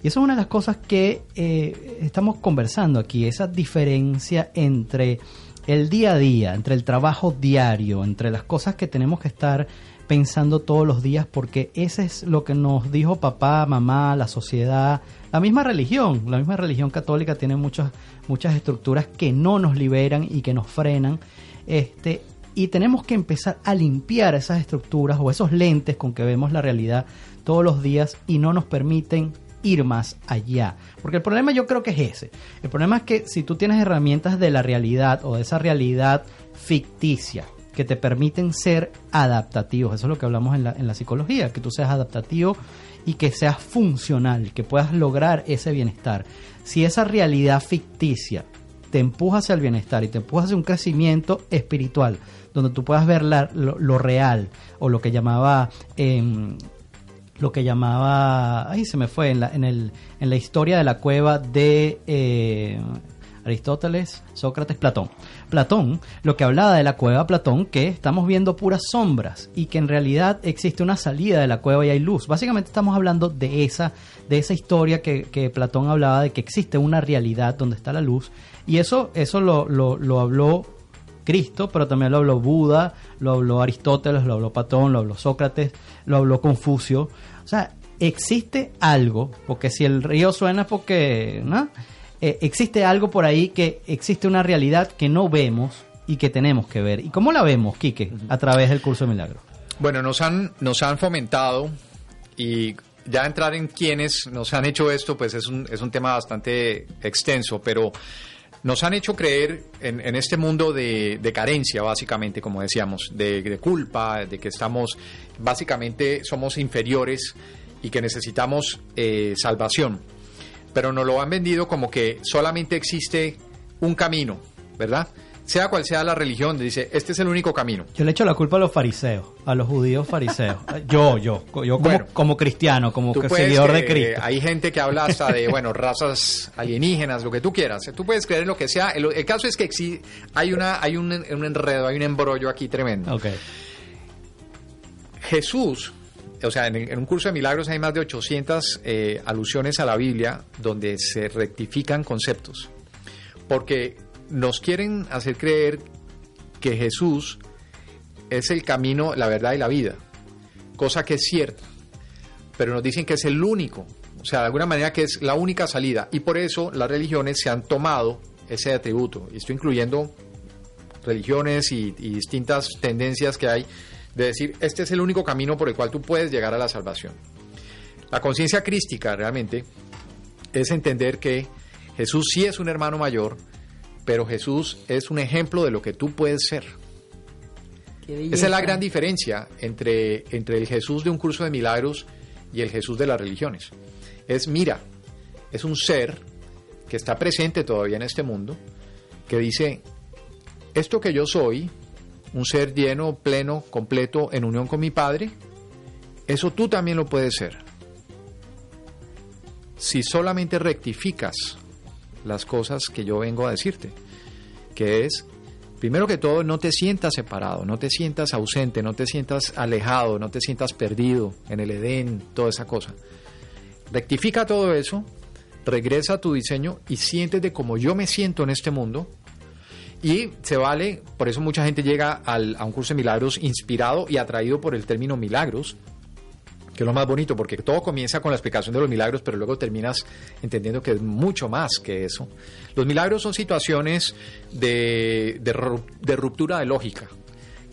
Y eso es una de las cosas que eh, estamos conversando aquí, esa diferencia entre el día a día, entre el trabajo diario, entre las cosas que tenemos que estar pensando todos los días, porque ese es lo que nos dijo papá, mamá, la sociedad, la misma religión, la misma religión católica tiene muchas, muchas estructuras que no nos liberan y que nos frenan. Este, y tenemos que empezar a limpiar esas estructuras o esos lentes con que vemos la realidad todos los días y no nos permiten ir más allá. Porque el problema yo creo que es ese. El problema es que si tú tienes herramientas de la realidad o de esa realidad ficticia que te permiten ser adaptativos, eso es lo que hablamos en la, en la psicología, que tú seas adaptativo y que seas funcional, que puedas lograr ese bienestar. Si esa realidad ficticia te empuja hacia el bienestar y te empuja hacia un crecimiento espiritual, donde tú puedas ver lo real o lo que llamaba em, lo que llamaba ahí se me fue en la, en el, en la historia de la cueva de eh, Aristóteles, Sócrates, Platón. Platón, lo que hablaba de la cueva Platón, que estamos viendo puras sombras y que en realidad existe una salida de la cueva y hay luz. Básicamente estamos hablando de esa, de esa historia que, que Platón hablaba de que existe una realidad donde está la luz. Y eso, eso lo, lo, lo habló Cristo, pero también lo habló Buda, lo habló Aristóteles, lo habló Platón, lo habló Sócrates, lo habló Confucio. O sea, existe algo, porque si el río suena porque, ¿no? Eh, existe algo por ahí que existe una realidad que no vemos y que tenemos que ver. ¿Y cómo la vemos, Quique? A través del curso de milagros. Bueno, nos han, nos han fomentado y ya entrar en quienes nos han hecho esto, pues es un, es un tema bastante extenso, pero nos han hecho creer en, este mundo de, carencia, básicamente, como decíamos, de, de culpa, de que estamos, básicamente somos inferiores y que necesitamos eh, salvación. Pero nos lo han vendido como que solamente existe un camino, ¿verdad? Sea cual sea la religión, dice, este es el único camino. Yo le echo la culpa a los fariseos, a los judíos fariseos. [laughs] Yo, yo, yo como, Bueno. como cristiano, como que seguidor de Cristo. Hay gente que habla hasta de, [laughs] bueno, razas alienígenas, lo que tú quieras. Tú puedes creer en lo que sea. El, el caso es que hay, una, hay un, un enredo, hay un embrollo aquí tremendo. Ok. Jesús, o sea, en, el- en un curso de milagros hay más de 800 eh, alusiones a la Biblia donde se rectifican conceptos. Porque nos quieren hacer creer que Jesús es el camino, la verdad y la vida. Cosa que es cierta. Pero nos dicen que es el único. O sea, de alguna manera que es la única salida. Y por eso las religiones se han tomado ese atributo. Y estoy incluyendo religiones y, distintas tendencias que hay de decir, este es el único camino por el cual tú puedes llegar a la salvación. La conciencia crística realmente es entender que Jesús sí es un hermano mayor, pero Jesús es un ejemplo de lo que tú puedes ser. Esa es la gran diferencia entre, entre el Jesús de un curso de milagros y el Jesús de las religiones. Es, mira, es un ser que está presente todavía en este mundo, que dice, esto que yo soy, un ser lleno, pleno, completo, en unión con mi Padre, eso tú también lo puedes ser. Si solamente rectificas las cosas que yo vengo a decirte, que es, primero que todo, no te sientas separado, no te sientas ausente, no te sientas alejado, no te sientas perdido en el Edén, toda esa cosa. Rectifica todo eso, regresa a tu diseño y siéntete como yo me siento en este mundo. Y se vale, por eso mucha gente llega al- a un curso de milagros inspirado y atraído por el término milagros, que es lo más bonito, porque todo comienza con la explicación de los milagros, pero luego terminas entendiendo que es mucho más que eso. Los milagros son situaciones de, de, ru- de ruptura de lógica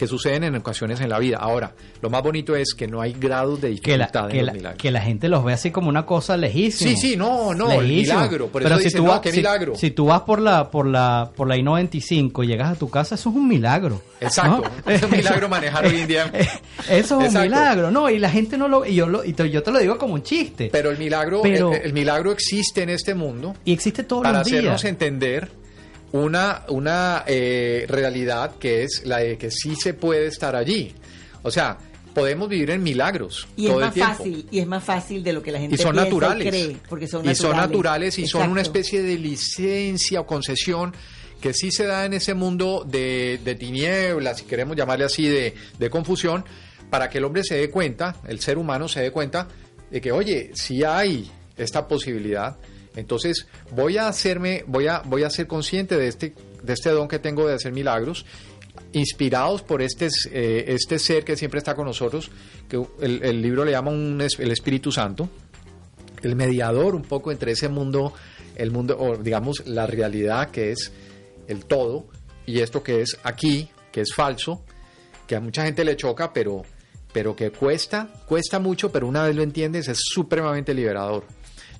que suceden en ocasiones en la vida. Ahora, lo más bonito es que no hay grados de Que la, dificultad que, en la, los milagros. que la gente los ve así como una cosa lejísima. Sí, sí, no, no, el milagro, por eso dicen, no, qué si, milagro. si tú vas por la por la por la I-95 y llegas a tu casa, eso es un milagro. Exacto, [laughs] ¿no? es un milagro manejar hoy en día. [laughs] Eso es un Exacto. milagro, ¿no? Y la gente no lo... Y yo, lo, y te, yo te lo digo como un chiste. Pero el milagro, Pero- el, el milagro existe en este mundo y existe todos para los días. hacernos entender una, una eh, realidad que es la de que sí se puede estar allí. O sea, podemos vivir en milagros Y es el más tiempo. fácil, y es más fácil de lo que la gente Y son piensa naturales. y cree, porque son y naturales. son naturales y son una especie de licencia o concesión que sí se da en ese mundo de, de tinieblas, si queremos llamarle así, de, de confusión, para que el hombre se dé cuenta, el ser humano se dé cuenta de que, oye, si hay esta posibilidad, entonces voy a hacerme, voy a, voy a ser consciente de este, de este don que tengo de hacer milagros, inspirados por este, eh, este ser que siempre está con nosotros, que el, libro le llama el Espíritu Santo, el mediador un poco entre ese mundo, el mundo, digamos, la realidad que es el todo, y esto que es aquí, que es falso, que a mucha gente le choca, pero, pero que cuesta, cuesta mucho, pero una vez lo entiendes es supremamente liberador.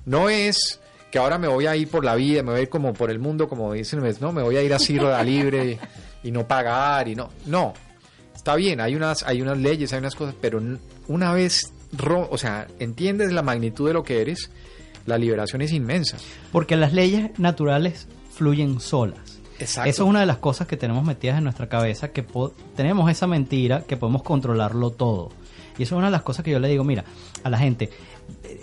No es que ahora me voy a ir por la vida, me voy a ir como por el mundo, como dicen, no, me voy a ir así rueda libre y no pagar y no, no. Está bien, hay unas, hay unas leyes, hay unas cosas, pero una vez, ro- o sea, entiendes la magnitud de lo que eres, la liberación es inmensa. Porque las leyes naturales fluyen solas. Exacto. Eso es una de las cosas que tenemos metidas en nuestra cabeza, que tenemos esa mentira que podemos controlarlo todo. Y eso es una de las cosas que yo le digo, mira, a la gente,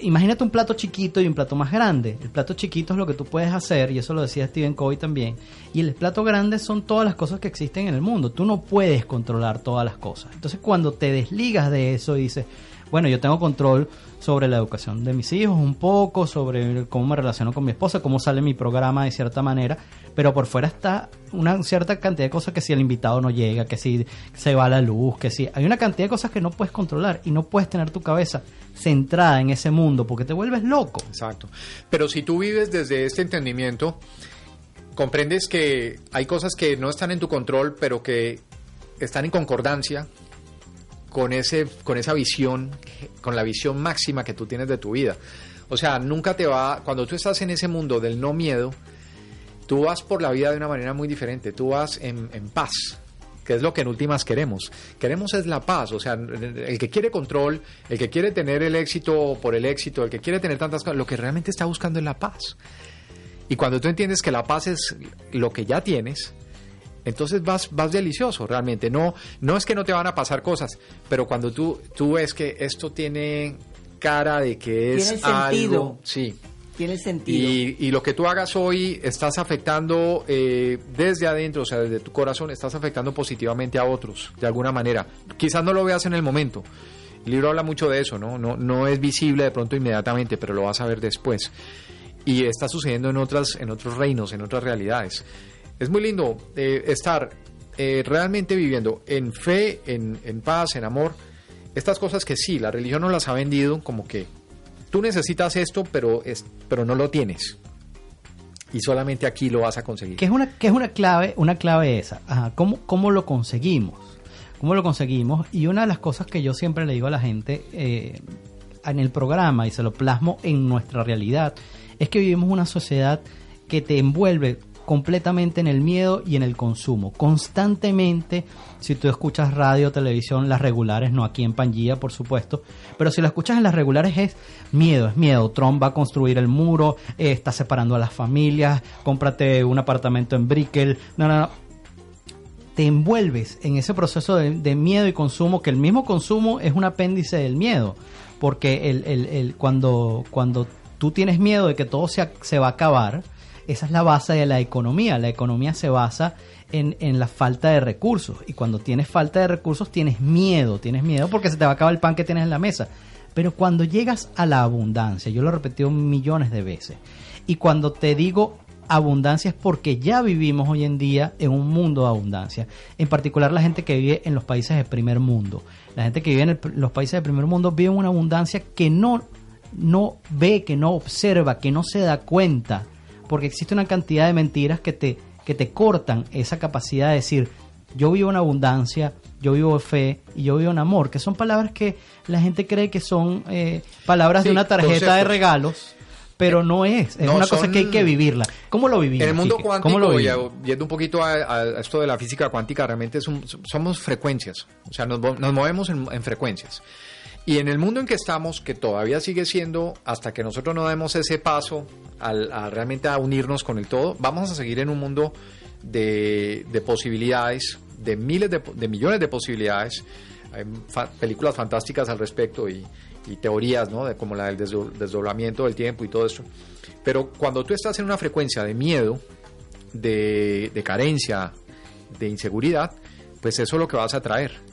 imagínate un plato chiquito y un plato más grande. El plato chiquito es lo que tú puedes hacer, y eso lo decía Stephen Covey también. Y el plato grande son todas las cosas que existen en el mundo. Tú no puedes controlar todas las cosas. Entonces cuando te desligas de eso y dices, bueno, yo tengo control sobre la educación de mis hijos un poco, sobre cómo me relaciono con mi esposa, cómo sale mi programa de cierta manera, pero por fuera está una cierta cantidad de cosas que si el invitado no llega, que si se va la luz, que si hay una cantidad de cosas que no puedes controlar y no puedes tener tu cabeza centrada en ese mundo porque te vuelves loco. Exacto. Pero si tú vives desde este entendimiento, comprendes que hay cosas que no están en tu control, pero que están en concordancia con ese con esa visión, con la visión máxima que tú tienes de tu vida. O sea, nunca te va cuando tú estás en ese mundo del no miedo, tú vas por la vida de una manera muy diferente, tú vas en, paz, que es lo que en últimas queremos. Queremos es la paz, o sea, el que quiere control, el que quiere tener el éxito por el éxito, el que quiere tener tantas cosas, lo que realmente está buscando es la paz. Y cuando tú entiendes que la paz es lo que ya tienes, entonces vas, vas delicioso realmente. No, no es que no te van a pasar cosas, pero cuando tú, tú ves que esto tiene cara de que es Tiene sentido. algo, sí, Tiene sentido. y, y lo que tú hagas hoy estás afectando eh, desde adentro, o sea, desde tu corazón, estás afectando positivamente a otros, de alguna manera. Quizás no lo veas en el momento. El libro habla mucho de eso, ¿no? No, no es visible de pronto inmediatamente, pero lo vas a ver después. Y está sucediendo en, otras, en otros reinos, en otras realidades. Es muy lindo eh, estar eh, realmente viviendo en fe, en, paz, en amor. Estas cosas que sí, la religión nos las ha vendido como que tú necesitas esto, pero, es, pero no lo tienes. Y solamente aquí lo vas a conseguir. Que es una, que es una clave, una clave esa. ¿cómo, ¿Cómo lo conseguimos? ¿Cómo lo conseguimos? Y una de las cosas que yo siempre le digo a la gente eh, en el programa y se lo plasmo en nuestra realidad, es que vivimos una sociedad que te envuelve completamente en el miedo y en el consumo. Constantemente, si tú escuchas radio, televisión, las regulares, no aquí en Pangía, por supuesto, pero si lo escuchas en las regulares es miedo, es miedo. Trump va a construir el muro, eh, está separando a las familias, cómprate un apartamento en Brickell. No, no, no. Te envuelves en ese proceso de, miedo y consumo, que el mismo consumo es un apéndice del miedo. Porque el, el- el- cuando, cuando tú tienes miedo de que todo se, se va a acabar, esa es la base de la economía. La economía se basa en, en la falta de recursos. Y cuando tienes falta de recursos, tienes miedo. Tienes miedo porque se te va a acabar el pan que tienes en la mesa. Pero cuando llegas a la abundancia, yo lo he repetido millones de veces, y cuando te digo abundancia es porque ya vivimos hoy en día en un mundo de abundancia. En particular la gente que vive en los países de primer mundo. La gente que vive en el- los países de primer mundo vive una abundancia que no, no ve, que no observa, que no se da cuenta. Porque existe una cantidad de mentiras que te, que te cortan esa capacidad de decir, yo vivo en abundancia, yo vivo en fe y yo vivo en amor, que son palabras que la gente cree que son eh, palabras de una tarjeta de regalos, pero no es, es No, una cosa que hay que vivirla. ¿Cómo lo vivimos? En el mundo? ¿Cómo cuántico, lo a- yendo un poquito a, a esto de la física cuántica, realmente somos frecuencias, o sea, nos, nos movemos en, en frecuencias. Y en el mundo en que estamos, que todavía sigue siendo, hasta que nosotros no demos ese paso al, a realmente a unirnos con el todo, vamos a seguir en un mundo de, de posibilidades, de miles de, de millones de posibilidades. Hay películas fantásticas al respecto y, y teorías, ¿no? De, como la del desdo- desdoblamiento del tiempo y todo eso. Pero cuando tú estás en una frecuencia de miedo, de carencia, de inseguridad, pues eso es lo que vas a traer.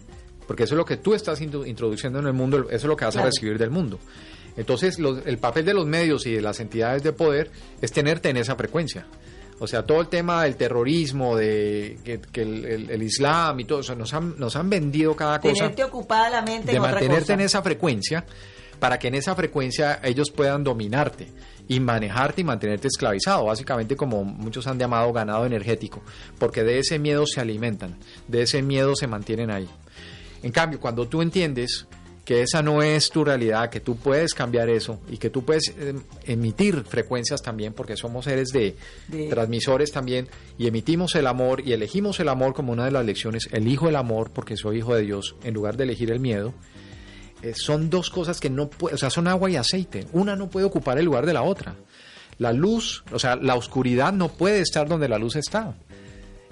Porque eso es lo que tú estás introduciendo en el mundo, eso es lo que vas Claro. a recibir del mundo. Entonces, los- el papel de los medios y de las entidades de poder es tenerte en esa frecuencia. O sea, todo el tema del terrorismo, de que, que el, el- el Islam y todo eso, nos han, nos han vendido cada cosa Tenerte ocupada la mente de en otra mantenerte cosa. en esa frecuencia para que en esa frecuencia ellos puedan dominarte y manejarte y mantenerte esclavizado, básicamente como muchos han llamado ganado energético, porque de ese miedo se alimentan, de ese miedo se mantienen ahí. En cambio, cuando tú entiendes que esa no es tu realidad, que tú puedes cambiar eso y que tú puedes eh, emitir frecuencias también, porque somos seres de, De- transmisores también, y emitimos el amor y elegimos el amor como una de las lecciones, elijo el amor porque soy hijo de Dios, en lugar de elegir el miedo, eh, son dos cosas que no puede, o sea, son agua y aceite. Una no puede ocupar el lugar de la otra. La luz, o sea, la oscuridad no puede estar donde la luz está.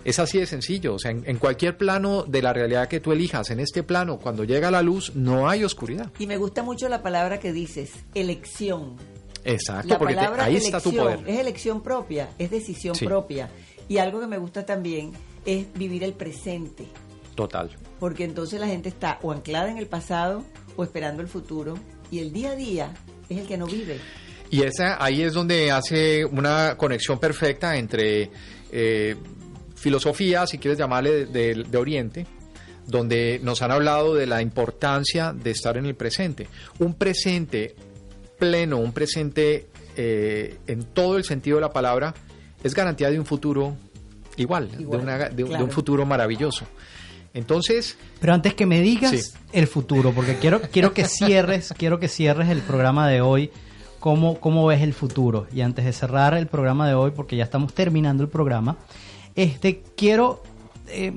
Es así de sencillo. O sea, en, en cualquier plano de la realidad que tú elijas, en este plano, cuando llega la luz, no hay oscuridad. Y me gusta mucho la palabra que dices, elección. Exacto, La porque te- ahí elección está tu poder. es elección propia, es decisión Sí. propia. Y algo que me gusta también es vivir el presente, Total. porque entonces la gente está o anclada en el pasado o esperando el futuro y el día a día es el que no vive. Y esa ahí es donde hace una conexión perfecta entre eh, filosofía, si quieres llamarle, de, de- de Oriente, donde nos han hablado de la importancia de estar en el presente. Un presente pleno, un presente eh, en todo el sentido de la palabra, es garantía de un futuro igual, Igual, de, una- de un- de claro. un futuro maravilloso. Entonces, Pero antes que me digas Sí. el futuro, porque quiero, quiero que cierres, [laughs] quiero que cierres el programa de hoy, cómo, cómo ves el futuro. Y antes de cerrar el programa de hoy, porque ya estamos terminando el programa, este quiero eh,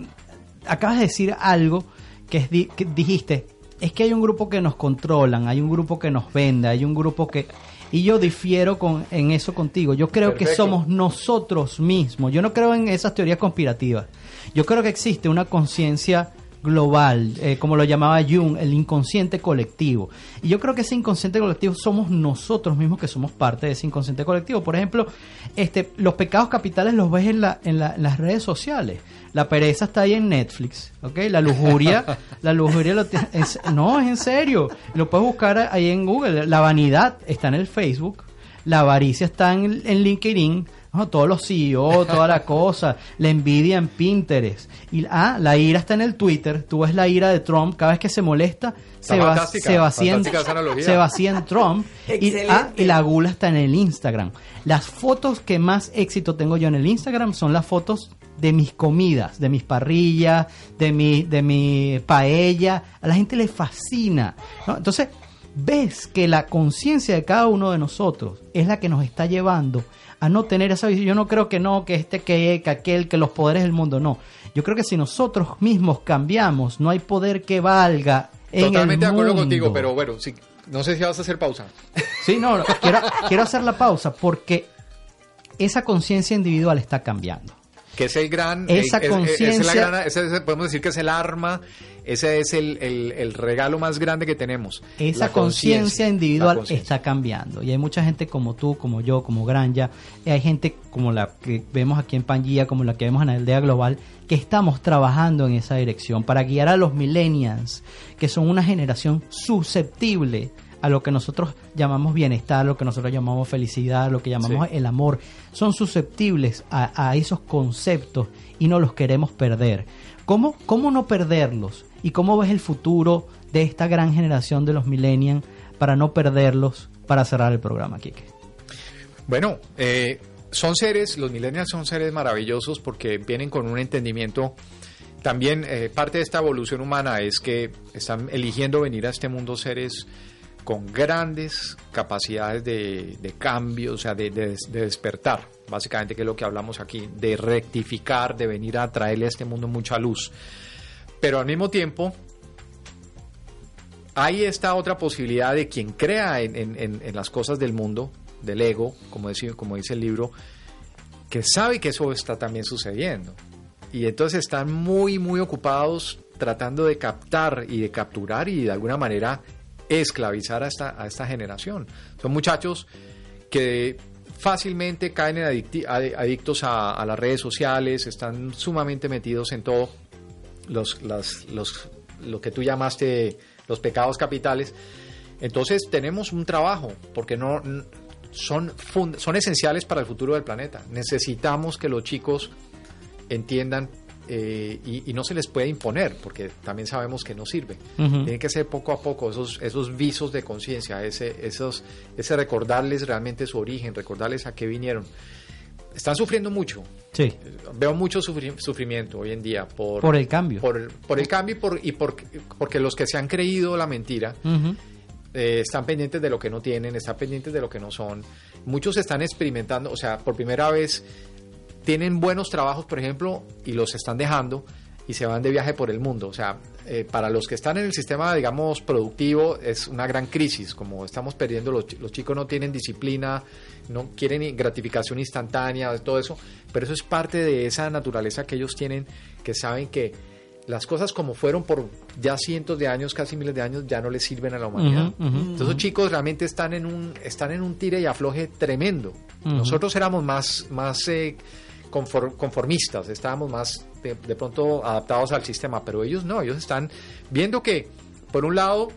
acabas de decir algo que, es di- que dijiste, es que hay un grupo que nos controlan, hay un grupo que nos vende, hay un grupo que... Y yo difiero con, en eso contigo. Yo creo que somos nosotros mismos. Yo no creo en esas teorías conspirativas. Yo creo que existe una conciencia global, eh, como lo llamaba Jung, el inconsciente colectivo. Y yo creo que ese inconsciente colectivo somos nosotros mismos que somos parte de ese inconsciente colectivo. Por ejemplo, este, los pecados capitales los ves en, la, en, la- en las redes sociales. La pereza está ahí en Netflix, ¿ok? La lujuria, [laughs] la lujuria lo es- no, es en serio. Lo puedes buscar ahí en Google. La vanidad está en el Facebook. La avaricia está en, en LinkedIn. ¿No? Todos los CEO, toda la cosa. La envidia en Pinterest. Y ah, la ira está en el Twitter. Tú ves la ira de Trump. Cada vez que se molesta, Está se, va, se vacía en, se vacía en Trump. [laughs] y, ah, y la gula está en el Instagram. Las fotos que más éxito tengo yo en el Instagram son las fotos de mis comidas, de mis parrillas, de mi, de mi paella. A la gente le fascina. ¿no? Entonces, ves que la conciencia de cada uno de nosotros es la que nos está llevando a no tener esa visión. Yo no creo que no, que este, que, que aquel, que los poderes del mundo, no. Yo creo que si nosotros mismos cambiamos, no hay poder que valga en totalmente el de acuerdo mundo. contigo, pero bueno, sí, no sé si vas a hacer pausa. Sí, no, no, quiero, quiero hacer la pausa porque esa conciencia individual está cambiando. que es el gran Esa es- es conciencia- es- podemos decir que es el arma ese es el, el- el regalo más grande que tenemos Esa conciencia individual está cambiando. Y hay mucha gente como tú, como yo, como Granja. y hay gente como la que vemos aquí en Pangía, como la que vemos en la aldea global, que estamos trabajando en esa dirección para guiar a los millennials, que son una generación susceptible a lo que nosotros llamamos bienestar, lo que nosotros llamamos felicidad, lo que llamamos el amor, son susceptibles a, a esos conceptos y no los queremos perder. ¿Cómo, ¿Cómo no perderlos? ¿Y cómo ves el futuro de esta gran generación de los millennials para no perderlos para cerrar el programa, Kike? Bueno, eh, son seres, los millennials son seres maravillosos porque vienen con un entendimiento. También eh, parte de esta evolución humana es que están eligiendo venir a este mundo seres con grandes capacidades de, cambio, o sea, de despertar, básicamente, que es lo que hablamos aquí, de rectificar, de venir a traerle a este mundo mucha luz. Pero al mismo tiempo, hay esta otra posibilidad de quien crea en, en- las cosas del mundo, del ego, como dice, como dice el libro, que sabe que eso está también sucediendo. Y entonces están muy, muy ocupados tratando de captar y de capturar y de alguna manera esclavizar a esta, a esta generación. Son muchachos que fácilmente caen en adictos a, las redes sociales, están sumamente metidos en todo los, los, lo que tú llamaste los pecados capitales. Entonces tenemos un trabajo, porque no son, son esenciales para el futuro del planeta. Necesitamos que los chicos entiendan eh, y, y no se les puede imponer, porque también sabemos que no sirve. Ujú. Tiene que ser poco a poco esos, esos visos de conciencia, ese, esos, ese recordarles realmente su origen, recordarles a qué vinieron. Están sufriendo mucho, Sí. veo mucho sufri- sufrimiento hoy en día por, Por el cambio. por, por el cambio y, por, y por- porque los que se han creído la mentira Ujú. eh, están pendientes de lo que no tienen, están pendientes de lo que no son. Muchos están experimentando, o sea, por primera vez tienen buenos trabajos, por ejemplo, y los están dejando y se van de viaje por el mundo. O sea, eh, para los que están en el sistema, digamos, productivo, es una gran crisis. Como estamos perdiendo, los, los chicos no tienen disciplina, no quieren gratificación instantánea, todo eso. Pero eso es parte de esa naturaleza que ellos tienen, que saben que las cosas como fueron por ya cientos de años, casi miles de años, ya no les sirven a la humanidad. Entonces, chicos realmente están en un, están en un tire y afloje tremendo. Nosotros éramos más, más eh, conformistas, estábamos más de, de pronto adaptados al sistema, pero ellos no, ellos están viendo que, por un lado,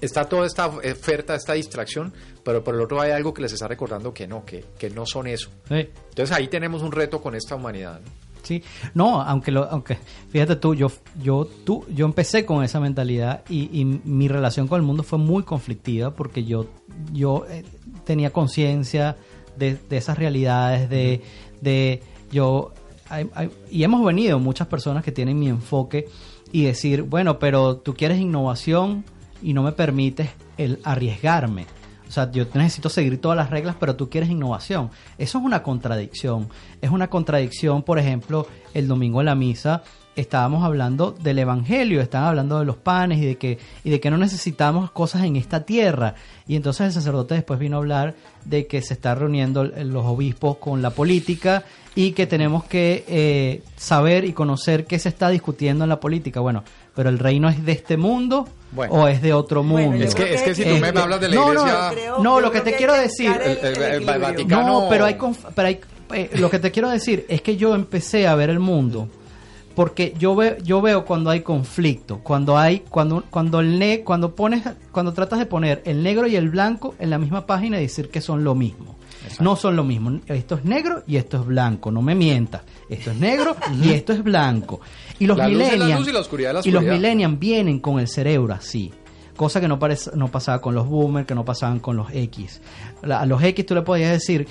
está toda esta oferta, esta distracción, pero por el otro hay algo que les está recordando que no, que, que no son eso. Sí. Entonces ahí tenemos un reto con esta humanidad. ¿no? Sí, no, aunque lo, aunque fíjate tú, yo, yo, tú, yo empecé con esa mentalidad y, y mi relación con el mundo fue muy conflictiva porque yo, yo eh, tenía conciencia de, de esas realidades, de, de yo, y hemos venido muchas personas que tienen mi enfoque y decir, bueno, pero tú quieres innovación y no me permites el arriesgarme. O sea, yo necesito seguir todas las reglas, pero tú quieres innovación. Eso es una contradicción. Es una contradicción, por ejemplo, el domingo en la misa estábamos hablando del evangelio, estaban hablando de los panes y de que y de que no necesitamos cosas en esta tierra. Y entonces el sacerdote después vino a hablar de que se está reuniendo el- los obispos con la política y que tenemos que eh, saber y conocer qué se está discutiendo en la política. Bueno, pero el reino es de este mundo Bueno. o es de otro Bueno, mundo. Es que, es que si tú me hablas de la no, no, iglesia... Creo- No, yo lo que te hay quiero decir- buscar El- el- el equilibrio. Vaticano- No, pero hay, pero hay eh, lo que te quiero decir es que yo empecé a ver el mundo porque yo veo yo veo cuando hay conflicto, cuando hay cuando cuando el ne cuando pones cuando tratas de poner el negro y el blanco en la misma página y decir que son lo mismo. No son lo mismo. Esto es negro y esto es blanco. No me mientas. Esto es negro y esto es blanco. Y los millennials y los millennials vienen con el cerebro así. Cosa que no, parece, no pasaba con los boomers, que no pasaban con los X. La- a los X tú le podías decir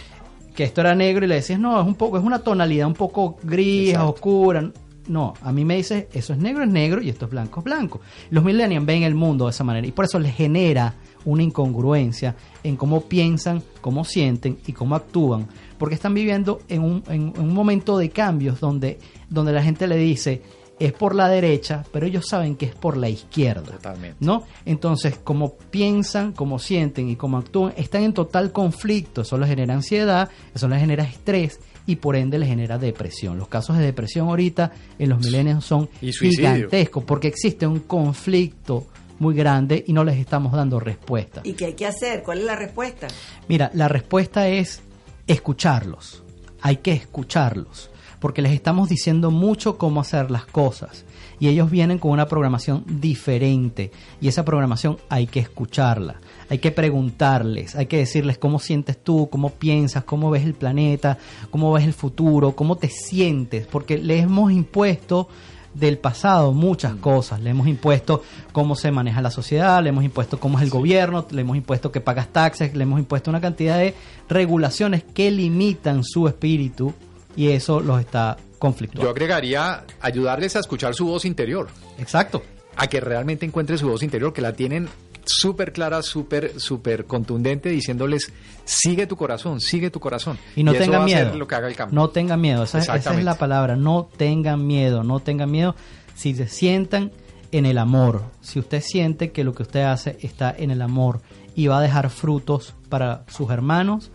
que esto era negro y le decías, no, es un poco, es una tonalidad un poco gris, Exacto. oscura. No, a mí me dices, eso es negro, es negro y esto es blanco, es blanco. Los millennials ven el mundo de esa manera y por eso les genera una incongruencia en cómo piensan, cómo sienten y cómo actúan. Porque están viviendo en un, en- en un momento de cambios donde, donde la gente le dice, es por la derecha, pero ellos saben que es por la izquierda. Totalmente. ¿No? Entonces, como piensan, como sienten y como actúan, están en total conflicto. Eso les genera ansiedad, eso les genera estrés y por ende les genera depresión. Los casos de depresión ahorita en los millennials son gigantescos porque existe un conflicto muy grande y no les estamos dando respuesta. ¿Y qué hay que hacer? ¿Cuál es la respuesta? Mira, la respuesta es escucharlos. Hay que escucharlos. porque les estamos diciendo mucho cómo hacer las cosas. Y ellos vienen con una programación diferente. Y esa programación hay que escucharla. Hay que preguntarles, hay que decirles cómo sientes tú, cómo piensas, cómo ves el planeta, cómo ves el futuro, cómo te sientes, porque les hemos impuesto del pasado muchas cosas. Le hemos impuesto cómo se maneja la sociedad, le hemos impuesto cómo es el gobierno, le hemos impuesto que pagas taxes, le hemos impuesto una cantidad de regulaciones que limitan su espíritu y eso los está conflictuando. Yo agregaría ayudarles a escuchar su voz interior. Exacto. A que realmente encuentre su voz interior, que la tienen súper clara, súper, súper contundente, diciéndoles, sigue tu corazón, sigue tu corazón. Y no eso tengan miedo. lo que haga el cambio. No tengan miedo, esa, esa es la palabra, no tengan miedo, no tengan miedo. Si se sientan en el amor, si usted siente que lo que usted hace está en el amor y va a dejar frutos para sus hermanos,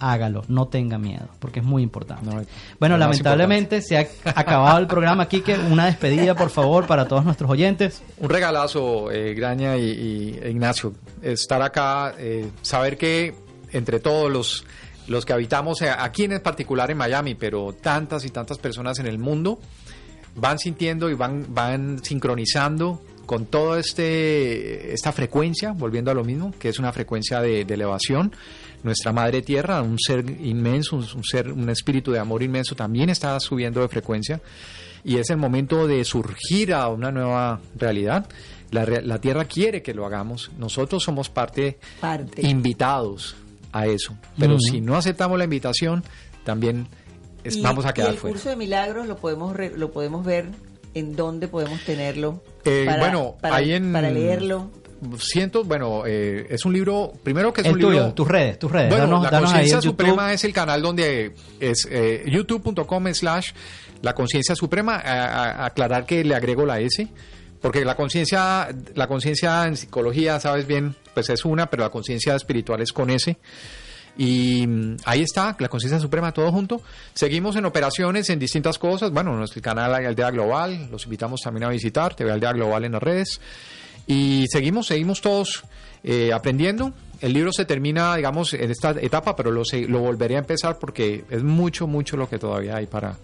hágalo, no tenga miedo, porque es muy importante. bueno, lamentablemente se ha acabado el programa aquí, que una despedida, por favor, para todos nuestros oyentes. Un regalazo, eh, Graña y, y- e Ignacio, estar acá, eh, saber que entre todos los, los que habitamos, eh, aquí en particular en Miami, pero tantas y tantas personas en el mundo, van sintiendo y van, van sincronizando con toda este, esta frecuencia, volviendo a lo mismo, que es una frecuencia de, de elevación. Nuestra madre tierra, un ser inmenso, un, un ser, un espíritu de amor inmenso, también está subiendo de frecuencia y es el momento de surgir a una nueva realidad. La, tierra quiere que lo hagamos. Nosotros somos parte, Parte. invitados a eso. Pero si no aceptamos la invitación, también es- Y- vamos a y quedar el fuera. curso de milagros lo podemos re- lo podemos ver en dónde podemos tenerlo Eh, para, bueno, para, ahí en- para leerlo Siento, bueno, eh, es un libro, primero que es El un tuyo, libro... tus redes, tus redes. Bueno, Danos- la conciencia suprema es el canal donde es eh, youtube.com slash la conciencia suprema. A- a- aclarar que le agrego la S, porque la conciencia, la conciencia en psicología, sabes bien, pues es una, pero la conciencia espiritual es con S. Y mm, ahí está, la conciencia suprema, todo junto. Seguimos en operaciones en distintas cosas. Bueno, nuestro canal Aldea Global, los invitamos también a visitar, TV Aldea Global en las redes. Y seguimos, seguimos todos eh, aprendiendo. El libro se termina, digamos, en esta etapa, pero lo, lo volveré a empezar porque es mucho, mucho lo que todavía hay para.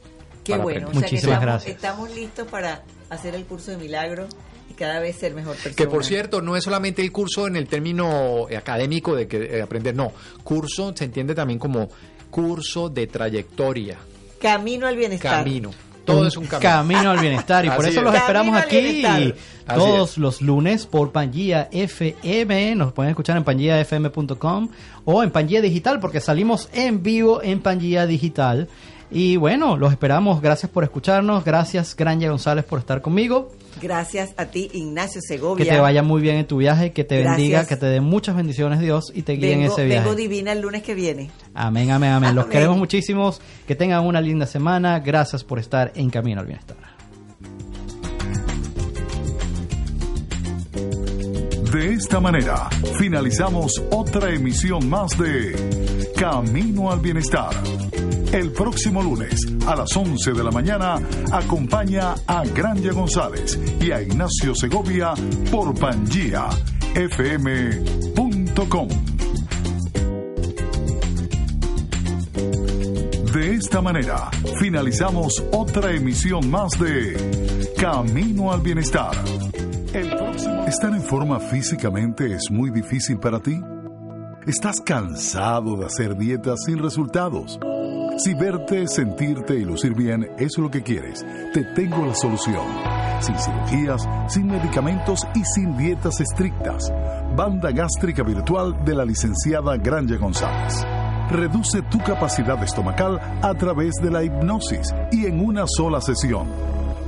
qué para bueno o sea que estamos, estamos listos para hacer el curso de milagros y cada vez ser mejor persona Que por cierto, no es solamente el curso en el término eh, académico de que eh, aprender, no. Curso se entiende también como curso de trayectoria, camino al bienestar camino. Todo es un camino. Camino al bienestar y [laughs] por eso es. los esperamos aquí todos los lunes por Pangía FM. Nos pueden escuchar en pangiafm.com o en Pangía Digital porque salimos en vivo en Pangía Digital. Y bueno, los esperamos. Gracias por escucharnos. Gracias, Granja González, por estar conmigo. Gracias a ti Ignacio Que Segovia te vaya muy bien en tu viaje, que te Gracias. bendiga, que te dé muchas bendiciones Dios y te guíe en vengo, ese viaje. vengo divina el lunes que viene Amén, amén, amén. Los Amén. queremos muchísimos. Que tengan una linda semana. Gracias por estar en Camino al Bienestar. De esta manera, finalizamos otra emisión más de Camino al Bienestar. El próximo lunes a las 11 de la mañana acompaña a Granja González y a Ignacio Segovia por pangiafm.com. De esta manera, finalizamos otra emisión más de Camino al Bienestar. ¿Estar en forma físicamente es muy difícil para ti? ¿Estás cansado de hacer dietas sin resultados? Si verte, sentirte y lucir bien es lo que quieres, te tengo la solución. Sin cirugías, sin medicamentos y sin dietas estrictas. Banda gástrica virtual de la licenciada Granja González. Reduce tu capacidad estomacal a través de la hipnosis y en una sola sesión.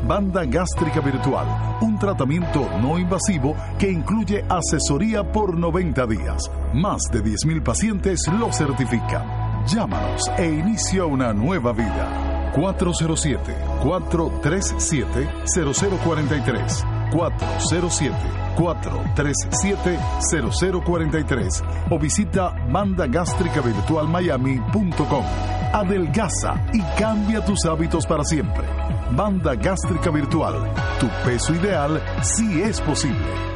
Banda Gástrica Virtual, un tratamiento no invasivo que incluye asesoría por 90 días. Más de 10.000 pacientes lo certifican. Llámanos e inicia una nueva vida. 407-437-0043. 407-437-0043 o visita bandagástricavirtualmiami.com. Adelgaza y cambia tus hábitos para siempre. Banda Gástrica Virtual. Tu peso ideal sí es posible.